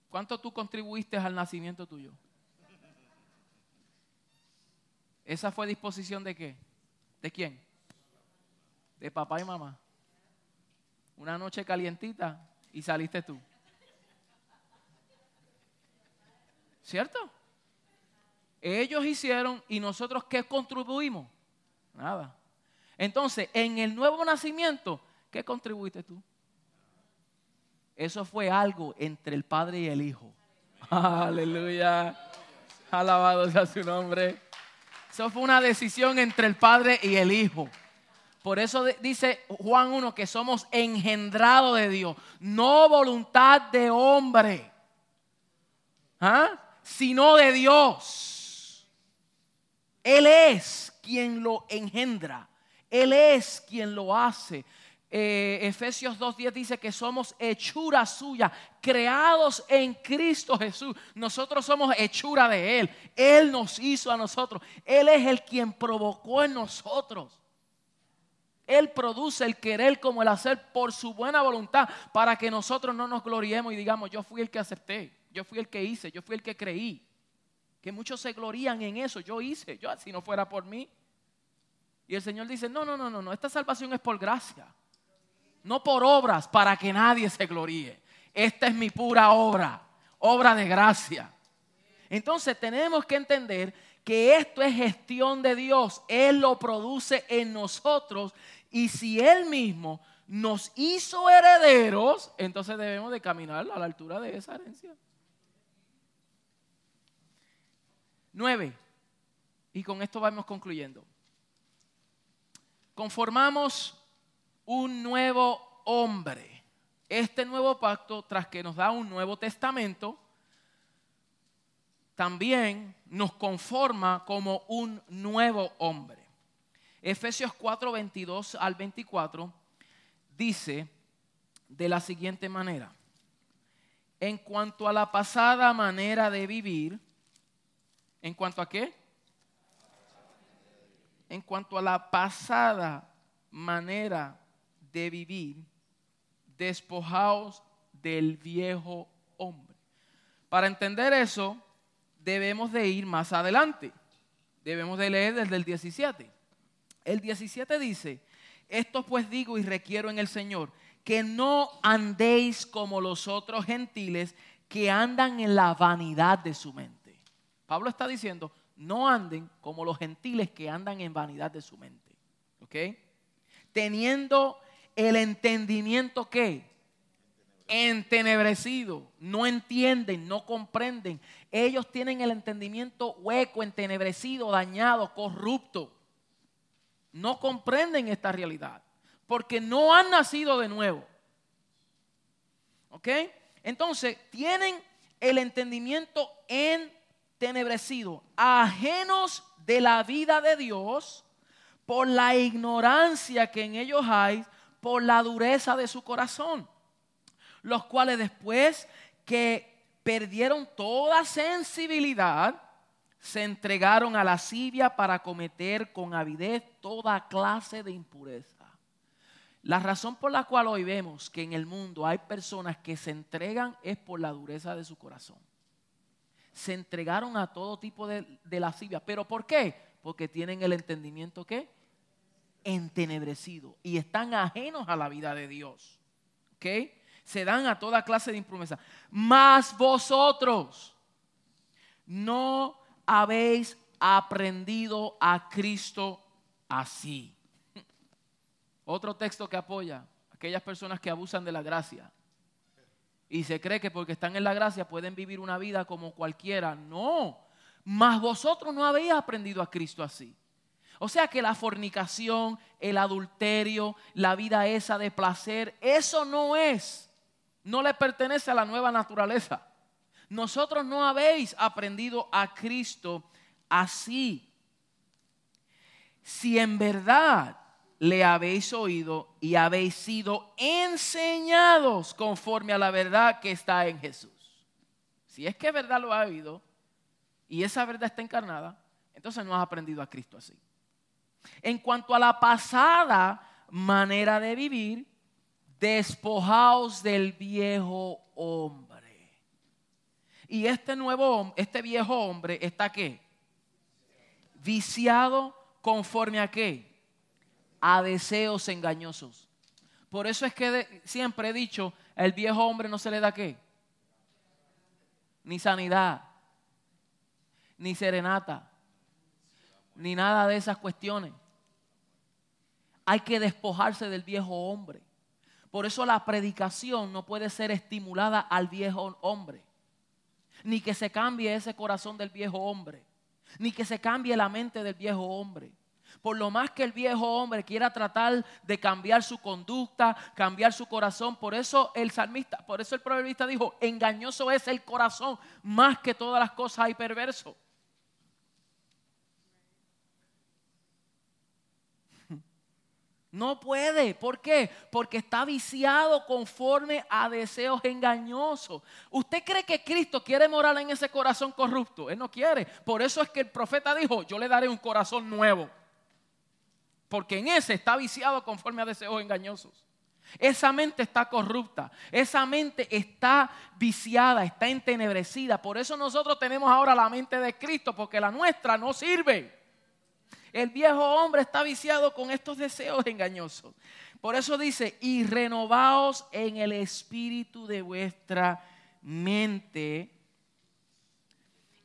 ¿Cuánto tú contribuiste al nacimiento tuyo? ¿Esa fue disposición de qué? ¿De quién? De papá y mamá. Una noche calientita y saliste tú. ¿Cierto? Ellos hicieron y nosotros qué contribuimos? Nada. Entonces, en el nuevo nacimiento, ¿qué contribuiste tú? Eso fue algo entre el Padre y el Hijo. Aleluya. Alabado sea su nombre. Eso fue una decisión entre el Padre y el Hijo. Por eso dice Juan 1 que somos engendrados de Dios, no voluntad de hombre, ¿ah? sino de Dios. Él es quien lo engendra, Él es quien lo hace. Eh, Efesios 2.10 dice que somos hechura suya, creados en Cristo Jesús. Nosotros somos hechura de Él. Él nos hizo a nosotros. Él es el quien provocó en nosotros. Él produce el querer como el hacer por su buena voluntad para que nosotros no nos gloriemos y digamos, yo fui el que acepté, yo fui el que hice, yo fui el que creí. Que muchos se glorían en eso, yo hice, yo si no fuera por mí. Y el Señor dice, no, no, no, no, no, esta salvación es por gracia no por obras para que nadie se gloríe. Esta es mi pura obra, obra de gracia. Entonces tenemos que entender que esto es gestión de Dios. Él lo produce en nosotros y si Él mismo nos hizo herederos, entonces debemos de caminar a la altura de esa herencia. Nueve. Y con esto vamos concluyendo. Conformamos un nuevo hombre. Este nuevo pacto, tras que nos da un nuevo testamento, también nos conforma como un nuevo hombre. Efesios 4, 22 al 24 dice de la siguiente manera, en cuanto a la pasada manera de vivir, ¿en cuanto a qué? En cuanto a la pasada manera de vivir, despojados del viejo hombre. Para entender eso, debemos de ir más adelante. Debemos de leer desde el 17. El 17 dice, esto pues digo y requiero en el Señor, que no andéis como los otros gentiles que andan en la vanidad de su mente. Pablo está diciendo, no anden como los gentiles que andan en vanidad de su mente. ¿Ok? Teniendo el entendimiento que entenebrecido, no entienden, no comprenden. Ellos tienen el entendimiento hueco, entenebrecido, dañado, corrupto. No comprenden esta realidad porque no han nacido de nuevo. ¿Ok? Entonces, tienen el entendimiento entenebrecido, ajenos de la vida de Dios por la ignorancia que en ellos hay por la dureza de su corazón, los cuales después que perdieron toda sensibilidad, se entregaron a la lascivia para cometer con avidez toda clase de impureza. La razón por la cual hoy vemos que en el mundo hay personas que se entregan es por la dureza de su corazón. Se entregaron a todo tipo de, de lascivia. ¿Pero por qué? Porque tienen el entendimiento ¿qué? entenebrecido y están ajenos a la vida de Dios. ¿Ok? Se dan a toda clase de impromesa. Mas vosotros no habéis aprendido a Cristo así. Otro texto que apoya aquellas personas que abusan de la gracia y se cree que porque están en la gracia pueden vivir una vida como cualquiera. No, mas vosotros no habéis aprendido a Cristo así. O sea que la fornicación, el adulterio, la vida esa de placer, eso no es, no le pertenece a la nueva naturaleza. Nosotros no habéis aprendido a Cristo así. Si en verdad le habéis oído y habéis sido enseñados conforme a la verdad que está en Jesús. Si es que verdad lo ha oído y esa verdad está encarnada, entonces no has aprendido a Cristo así. En cuanto a la pasada manera de vivir, despojaos del viejo hombre. Y este nuevo, este viejo hombre está qué? Viciado conforme a qué? A deseos engañosos. Por eso es que siempre he dicho, el viejo hombre no se le da qué? Ni sanidad, ni serenata, ni nada de esas cuestiones. Hay que despojarse del viejo hombre. Por eso la predicación no puede ser estimulada al viejo hombre. Ni que se cambie ese corazón del viejo hombre. Ni que se cambie la mente del viejo hombre por lo más que el viejo hombre quiera tratar de cambiar su conducta, cambiar su corazón, por eso el salmista, por eso el proverbista dijo, engañoso es el corazón más que todas las cosas hay perverso. No puede. ¿Por qué? Porque está viciado conforme a deseos engañosos. ¿Usted cree que Cristo quiere morar en ese corazón corrupto? Él no quiere. Por eso es que el profeta dijo, yo le daré un corazón nuevo porque en ese está viciado conforme a deseos engañosos. Esa mente está corrupta, esa mente está viciada, está entenebrecida. Por eso nosotros tenemos ahora la mente de Cristo, porque la nuestra no sirve. El viejo hombre está viciado con estos deseos engañosos. Por eso dice, y renovaos en el espíritu de vuestra mente.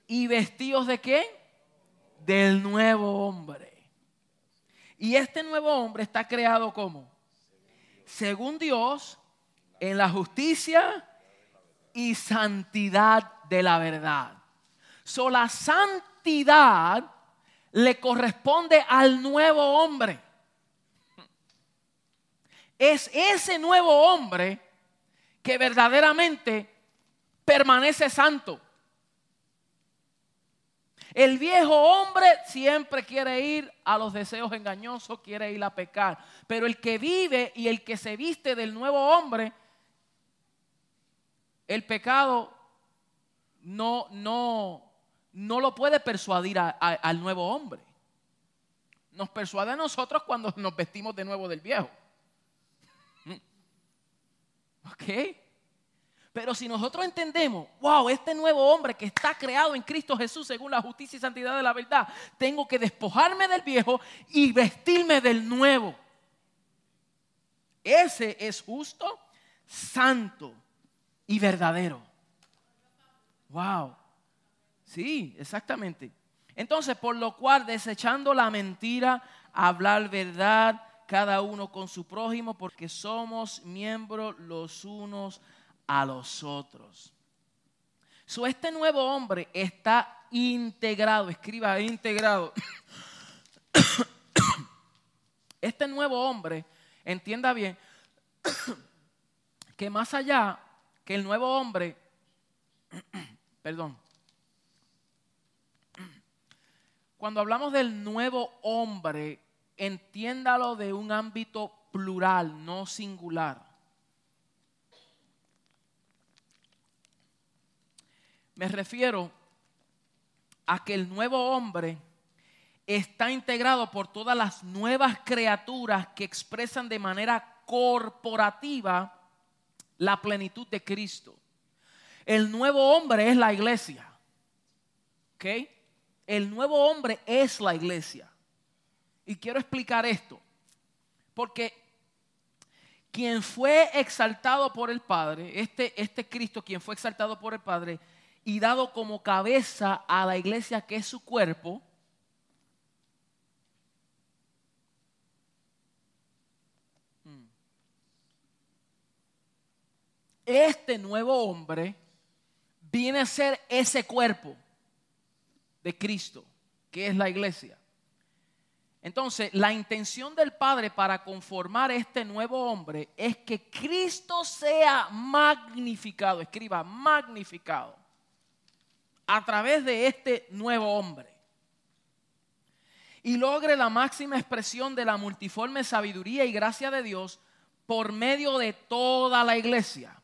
¿Y vestidos de qué? Del nuevo hombre y este nuevo hombre está creado como? Según Dios, en la justicia y santidad de la verdad. So, la santidad le corresponde al nuevo hombre. Es ese nuevo hombre que verdaderamente permanece santo. El viejo hombre siempre quiere ir a los deseos engañosos, quiere ir a pecar. Pero el que vive y el que se viste del nuevo hombre, el pecado no, no, no lo puede persuadir al nuevo hombre. Nos persuade a nosotros cuando nos vestimos de nuevo del viejo. ¿Ok? Pero si nosotros entendemos, wow, este nuevo hombre que está creado en Cristo Jesús según la justicia y santidad de la verdad, tengo que despojarme del viejo y vestirme del nuevo. Ese es justo, santo y verdadero. Wow. Sí, exactamente. Entonces, por lo cual, desechando la mentira, hablar verdad, cada uno con su prójimo, porque somos miembros los unos a los otros. So, este nuevo hombre está integrado, escriba integrado. Este nuevo hombre, entienda bien, que más allá que el nuevo hombre, perdón, cuando hablamos del nuevo hombre, entiéndalo de un ámbito plural, no singular. Me refiero a que el nuevo hombre está integrado por todas las nuevas criaturas que expresan de manera corporativa la plenitud de Cristo. El nuevo hombre es la iglesia. ¿Ok? el nuevo hombre es la iglesia. Y quiero explicar esto, porque quien fue exaltado por el Padre, este, este Cristo, quien fue exaltado por el Padre y dado como cabeza a la iglesia que es su cuerpo, este nuevo hombre viene a ser ese cuerpo de Cristo, que es la iglesia. Entonces, la intención del Padre para conformar este nuevo hombre es que Cristo sea magnificado, escriba, magnificado, a través de este nuevo hombre. Y logre la máxima expresión de la multiforme sabiduría y gracia de Dios por medio de toda la iglesia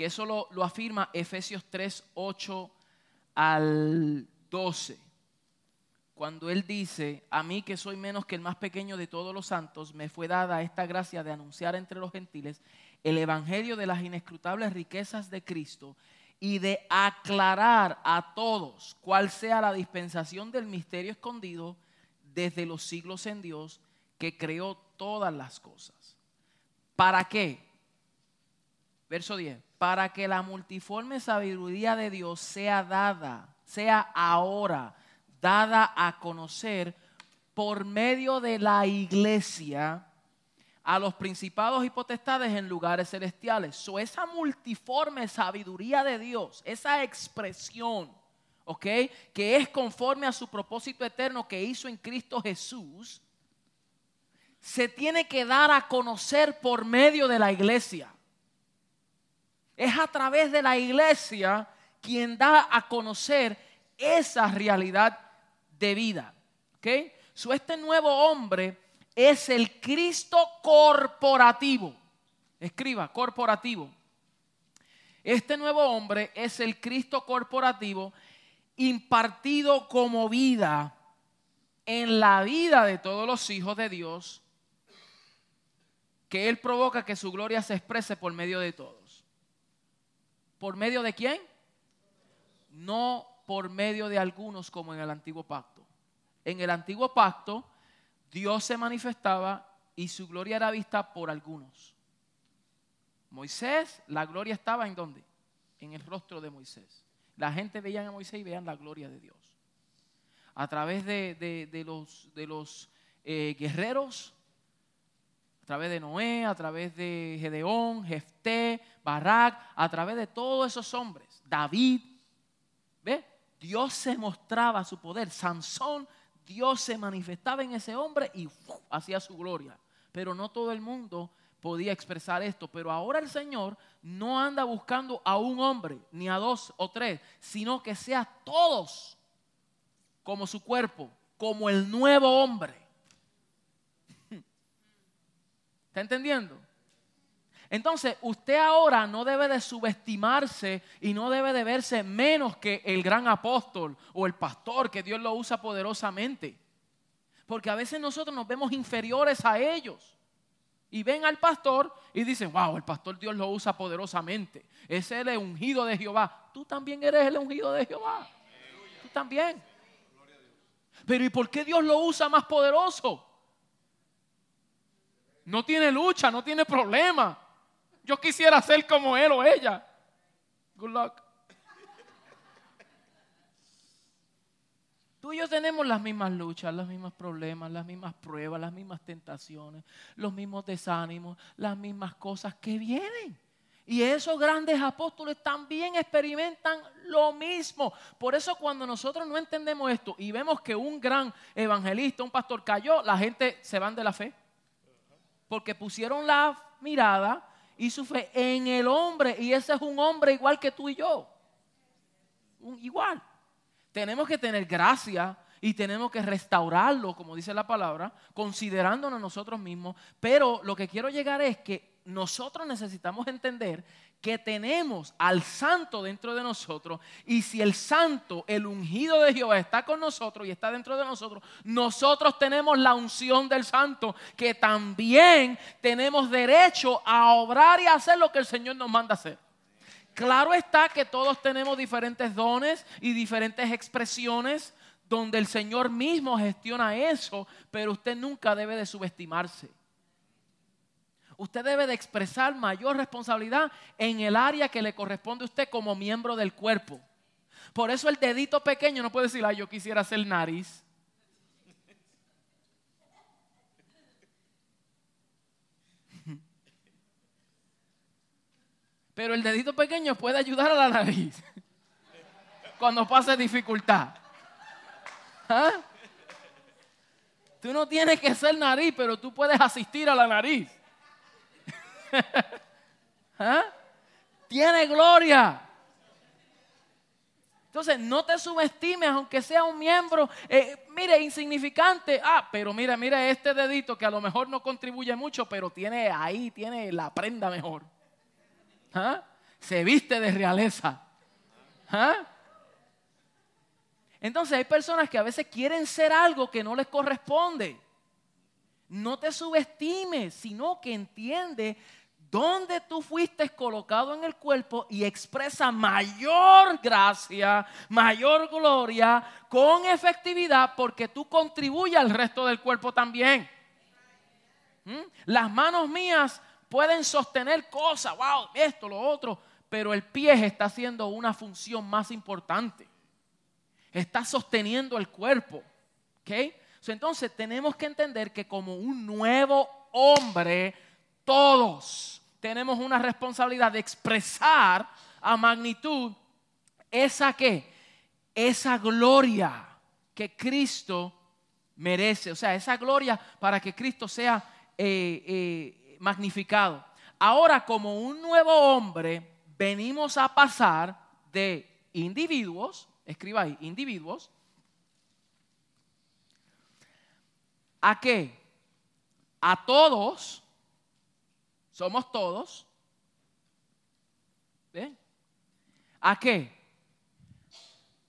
que eso lo, afirma Efesios 3, 8 al 12. Cuando él dice, a mí que soy menos que el más pequeño de todos los santos, me fue dada esta gracia de anunciar entre los gentiles el evangelio de las inescrutables riquezas de Cristo y de aclarar a todos cuál sea la dispensación del misterio escondido desde los siglos en Dios que creó todas las cosas. ¿Para qué? Verso 10 para que la multiforme sabiduría de Dios sea dada, sea ahora dada a conocer por medio de la iglesia a los principados y potestades en lugares celestiales. So, esa multiforme sabiduría de Dios, esa expresión, ¿ok? Que es conforme a su propósito eterno que hizo en Cristo Jesús, se tiene que dar a conocer por medio de la iglesia. Es a través de la iglesia quien da a conocer esa realidad de vida. ¿Ok? este nuevo hombre es el Cristo corporativo. Escriba, corporativo. Este nuevo hombre es el Cristo corporativo impartido como vida en la vida de todos los hijos de Dios, que Él provoca que su gloria se exprese por medio de todos. ¿Por medio de quién? No por medio de algunos como en el antiguo pacto. En el antiguo pacto Dios se manifestaba y su gloria era vista por algunos. Moisés, la gloria estaba en dónde? En el rostro de Moisés. La gente veía a Moisés y veían la gloria de Dios. A través de, los, de los eh, guerreros, a través de Noé, a través de Gedeón, Jefté, Barak, a través de todos esos hombres, David, ¿ve? Dios se mostraba su poder. Sansón, Dios se manifestaba en ese hombre y hacía su gloria. Pero no todo el mundo podía expresar esto. Pero ahora el Señor no anda buscando a un hombre, ni a dos o tres, sino que sea todos como su cuerpo, como el nuevo hombre. ¿Está entendiendo? Entonces, usted ahora no debe de subestimarse y no debe de verse menos que el gran apóstol o el pastor que Dios lo usa poderosamente. Porque a veces nosotros nos vemos inferiores a ellos. Y ven al pastor y dicen, wow, el pastor Dios lo usa poderosamente. Es el ungido de Jehová. Tú también eres el ungido de Jehová. Tú también. Pero ¿y por qué Dios lo usa más poderoso? No tiene lucha, no tiene problema. Yo quisiera ser como él o ella. Good luck. Tú y yo tenemos las mismas luchas, los mismos problemas, las mismas pruebas, las mismas tentaciones, los mismos desánimos, las mismas cosas que vienen. Y esos grandes apóstoles también experimentan lo mismo. Por eso cuando nosotros no entendemos esto y vemos que un gran evangelista, un pastor cayó, la gente se van de la fe porque pusieron la mirada y su fe en el hombre y ese es un hombre igual que tú y yo. igual. Tenemos que tener gracia y tenemos que restaurarlo, como dice la palabra, considerándonos nosotros mismos. Pero lo que quiero llegar es que nosotros necesitamos entender que tenemos al santo dentro de nosotros y si el santo, el ungido de Jehová está con nosotros y está dentro de nosotros, nosotros tenemos la unción del santo que también tenemos derecho a obrar y hacer lo que el Señor nos manda hacer. Claro está que todos tenemos diferentes dones y diferentes expresiones donde el Señor mismo gestiona eso, pero usted nunca debe de subestimarse. Usted debe de expresar mayor responsabilidad en el área que le corresponde a usted como miembro del cuerpo. Por eso el dedito pequeño no puede decir, ay, yo quisiera ser nariz. Pero el dedito pequeño puede ayudar a la nariz cuando pase dificultad. ¿Ah? Tú no tienes que ser nariz, pero tú puedes asistir a la nariz. ¿Ah? Tiene gloria. Entonces, no te subestimes, aunque sea un miembro, eh, mire, insignificante. Ah, pero mira, mira este dedito que a lo mejor no contribuye mucho, pero tiene ahí, tiene la prenda mejor. ¿Ah? Se viste de realeza. ¿Ah? Entonces hay personas que a veces quieren ser algo que no les corresponde. No te subestimes, sino que entiende dónde tú fuiste colocado en el cuerpo y expresa mayor gracia, mayor gloria con efectividad porque tú contribuyes al resto del cuerpo también. ¿Mm? Las manos mías pueden sostener cosas, wow, esto, lo otro, pero el pie está haciendo una función más importante. Está sosteniendo el cuerpo. ¿ok? entonces tenemos que entender que como un nuevo hombre, todos tenemos una responsabilidad de expresar a magnitud esa que, esa gloria que Cristo merece. O sea, esa gloria para que Cristo sea eh, eh, magnificado. Ahora, como un nuevo hombre, venimos a pasar de individuos, escriba ahí, individuos, ¿a qué? A todos, somos todos, ¿ven? ¿A qué?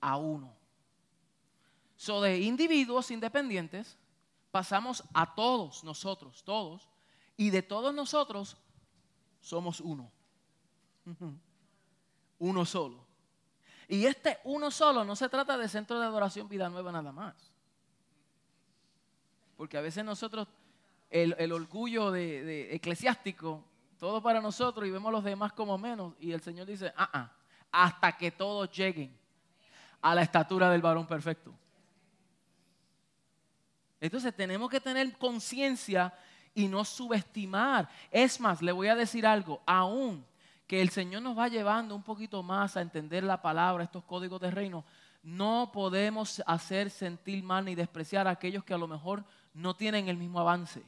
A uno. So de individuos independientes pasamos a todos nosotros, todos, y de todos nosotros somos uno. Uno solo. Y este uno solo no se trata de centro de adoración vida nueva nada más. Porque a veces nosotros, el, orgullo de, eclesiástico, todo para nosotros y vemos a los demás como menos. Y el Señor dice, ah, ah, hasta que todos lleguen a la estatura del varón perfecto. Entonces tenemos que tener conciencia y no subestimar. Es más, le voy a decir algo, aún que el Señor nos va llevando un poquito más a entender la palabra, estos códigos de reino, no podemos hacer sentir mal ni despreciar a aquellos que a lo mejor no tienen el mismo avance.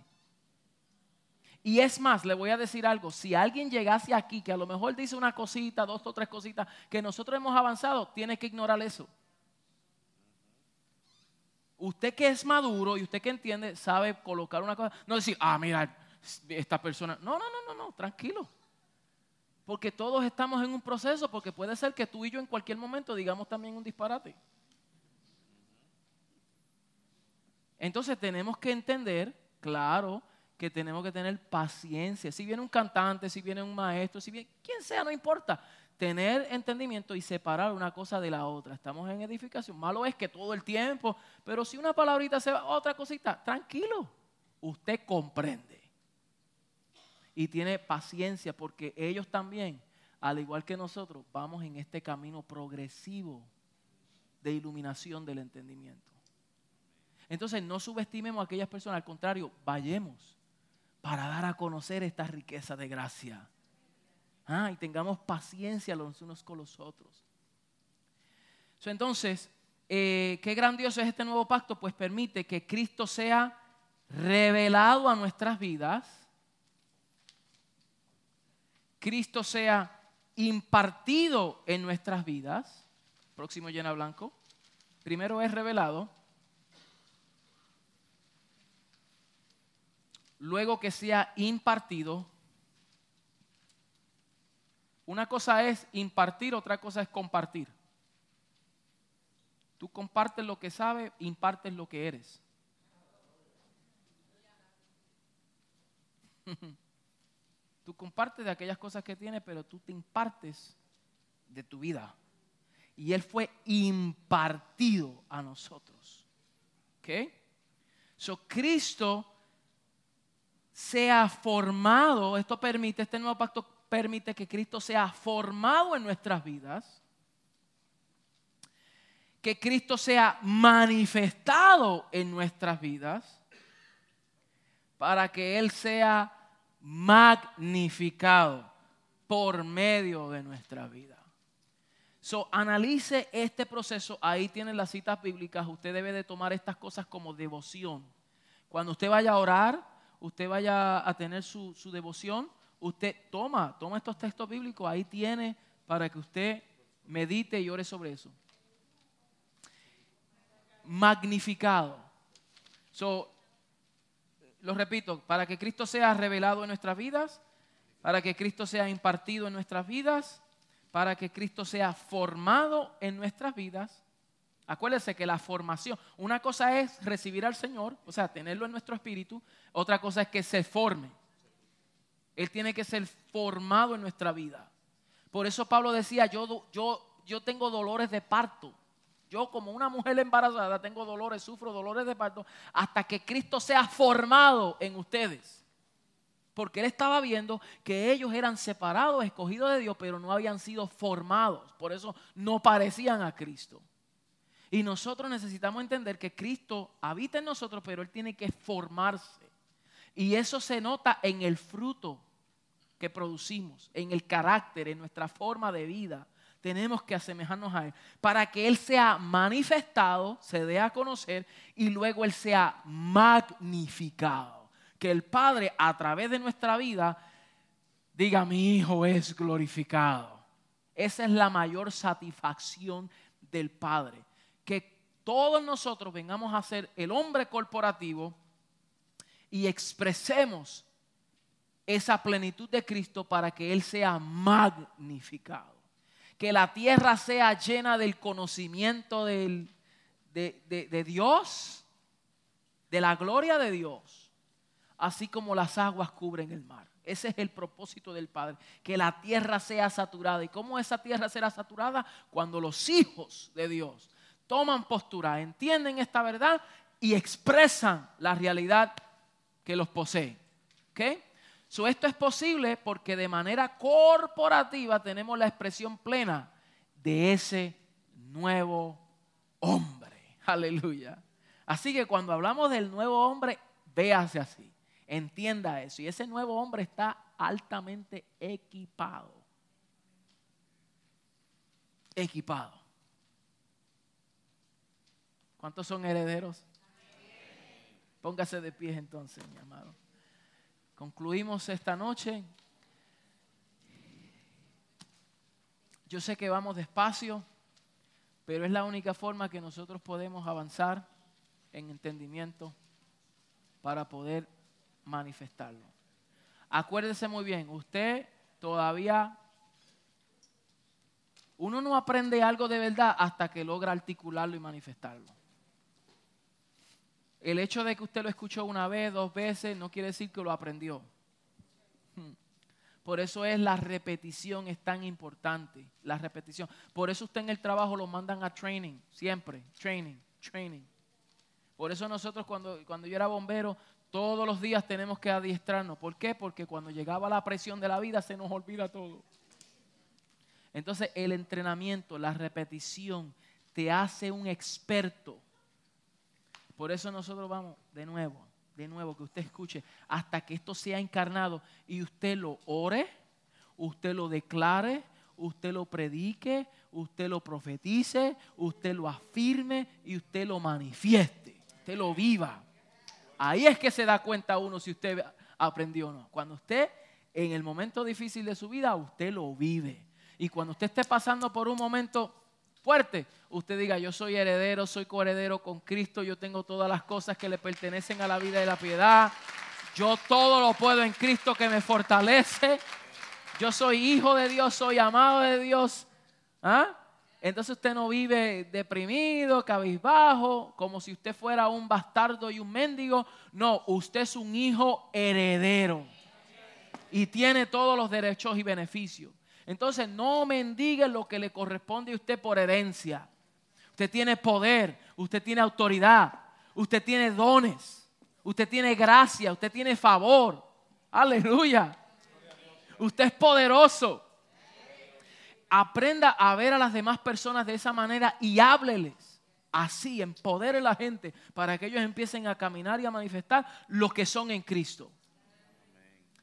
Y es más, le voy a decir algo, si alguien llegase aquí que a lo mejor dice una cosita, dos o tres cositas, que nosotros hemos avanzado, tiene que ignorar eso usted que es maduro y usted que entiende, sabe colocar una cosa. No decir, ah, mira, esta persona. No, no, no, no, no, tranquilo. Porque todos estamos en un proceso, porque puede ser que tú y yo en cualquier momento digamos también un disparate. Entonces tenemos que entender, claro, que tenemos que tener paciencia. Si viene un cantante, si viene un maestro, si viene quien sea, no importa tener entendimiento y separar una cosa de la otra. Estamos en edificación. Malo es que todo el tiempo, pero si una palabrita se va, otra cosita, tranquilo. Usted comprende. Y tiene paciencia porque ellos también, al igual que nosotros, vamos en este camino progresivo de iluminación del entendimiento. Entonces no subestimemos a aquellas personas, al contrario, vayamos para dar a conocer esta riqueza de gracia Ah, y tengamos paciencia los unos con los otros. entonces, eh, qué grandioso es este nuevo pacto, pues permite que Cristo sea revelado a nuestras vidas, Cristo sea impartido en nuestras vidas. Próximo llena blanco. Primero es revelado. Luego que sea impartido una cosa es impartir, otra cosa es compartir. Tú compartes lo que sabes, impartes lo que eres. Tú compartes de aquellas cosas que tienes, pero tú te impartes de tu vida. Y Él fue impartido a nosotros. ¿Ok? So, Cristo sea formado, esto permite, este nuevo pacto permite que Cristo sea formado en nuestras vidas, que Cristo sea manifestado en nuestras vidas, para que Él sea magnificado por medio de nuestra vida. So, analice este proceso, ahí tienen las citas bíblicas, usted debe de tomar estas cosas como devoción. Cuando usted vaya a orar, usted vaya a tener su, devoción, usted toma, toma estos textos bíblicos, ahí tiene para que usted medite y ore sobre eso. Magnificado. So, lo repito, para que Cristo sea revelado en nuestras vidas, para que Cristo sea impartido en nuestras vidas, para que Cristo sea formado en nuestras vidas. Acuérdese que la formación, una cosa es recibir al Señor, o sea, tenerlo en nuestro espíritu, otra cosa es que se forme. Él tiene que ser formado en nuestra vida. Por eso Pablo decía, yo, yo, yo tengo dolores de parto. Yo como una mujer embarazada tengo dolores, sufro dolores de parto, hasta que Cristo sea formado en ustedes. Porque él estaba viendo que ellos eran separados, escogidos de Dios, pero no habían sido formados. Por eso no parecían a Cristo. Y nosotros necesitamos entender que Cristo habita en nosotros, pero Él tiene que formarse. Y eso se nota en el fruto que producimos, en el carácter, en nuestra forma de vida. Tenemos que asemejarnos a Él para que Él sea manifestado, se dé a conocer y luego Él sea magnificado. Que el Padre a través de nuestra vida diga, mi Hijo es glorificado. Esa es la mayor satisfacción del Padre. Que todos nosotros vengamos a ser el hombre corporativo y expresemos esa plenitud de Cristo para que Él sea magnificado. Que la tierra sea llena del conocimiento de, Dios, de la gloria de Dios, así como las aguas cubren el mar. Ese es el propósito del Padre, que la tierra sea saturada. ¿Y cómo esa tierra será saturada? Cuando los hijos de Dios toman postura, entienden esta verdad y expresan la realidad que los posee. ¿Ok? So, esto es posible porque de manera corporativa tenemos la expresión plena de ese nuevo hombre. Aleluya. Así que cuando hablamos del nuevo hombre, véase así. Entienda eso. Y ese nuevo hombre está altamente equipado. Equipado. ¿Cuántos son herederos? Póngase de pie entonces, mi amado. Concluimos esta noche. Yo sé que vamos despacio, pero es la única forma que nosotros podemos avanzar en entendimiento para poder manifestarlo. Acuérdese muy bien, usted todavía, uno no aprende algo de verdad hasta que logra articularlo y manifestarlo. El hecho de que usted lo escuchó una vez, dos veces, no quiere decir que lo aprendió. Hmm. Por eso es la repetición es tan importante, la repetición. Por eso usted en el trabajo lo mandan a training, siempre, training, training. Por eso nosotros cuando, cuando yo era bombero, todos los días tenemos que adiestrarnos. ¿Por qué? Porque cuando llegaba la presión de la vida se nos olvida todo. Entonces el entrenamiento, la repetición, te hace un experto por eso nosotros vamos de nuevo, de nuevo, que usted escuche, hasta que esto sea encarnado y usted lo ore, usted lo declare, usted lo predique, usted lo profetice, usted lo afirme y usted lo manifieste, usted lo viva. Ahí es que se da cuenta uno si usted aprendió o no. Cuando usted en el momento difícil de su vida, usted lo vive. Y cuando usted esté pasando por un momento fuerte, usted diga, yo soy heredero, soy coheredero con Cristo, yo tengo todas las cosas que le pertenecen a la vida y la piedad, yo todo lo puedo en Cristo que me fortalece, yo soy hijo de Dios, soy amado de Dios. ¿Ah? Entonces usted no vive deprimido, cabizbajo, como si usted fuera un bastardo y un mendigo. No, usted es un hijo heredero y tiene todos los derechos y beneficios. Entonces no mendigue lo que le corresponde a usted por herencia. Usted tiene poder, usted tiene autoridad, usted tiene dones, usted tiene gracia, usted tiene favor. Aleluya. Usted es poderoso. Aprenda a ver a las demás personas de esa manera y hábleles así, empodere a la gente para que ellos empiecen a caminar y a manifestar lo que son en Cristo.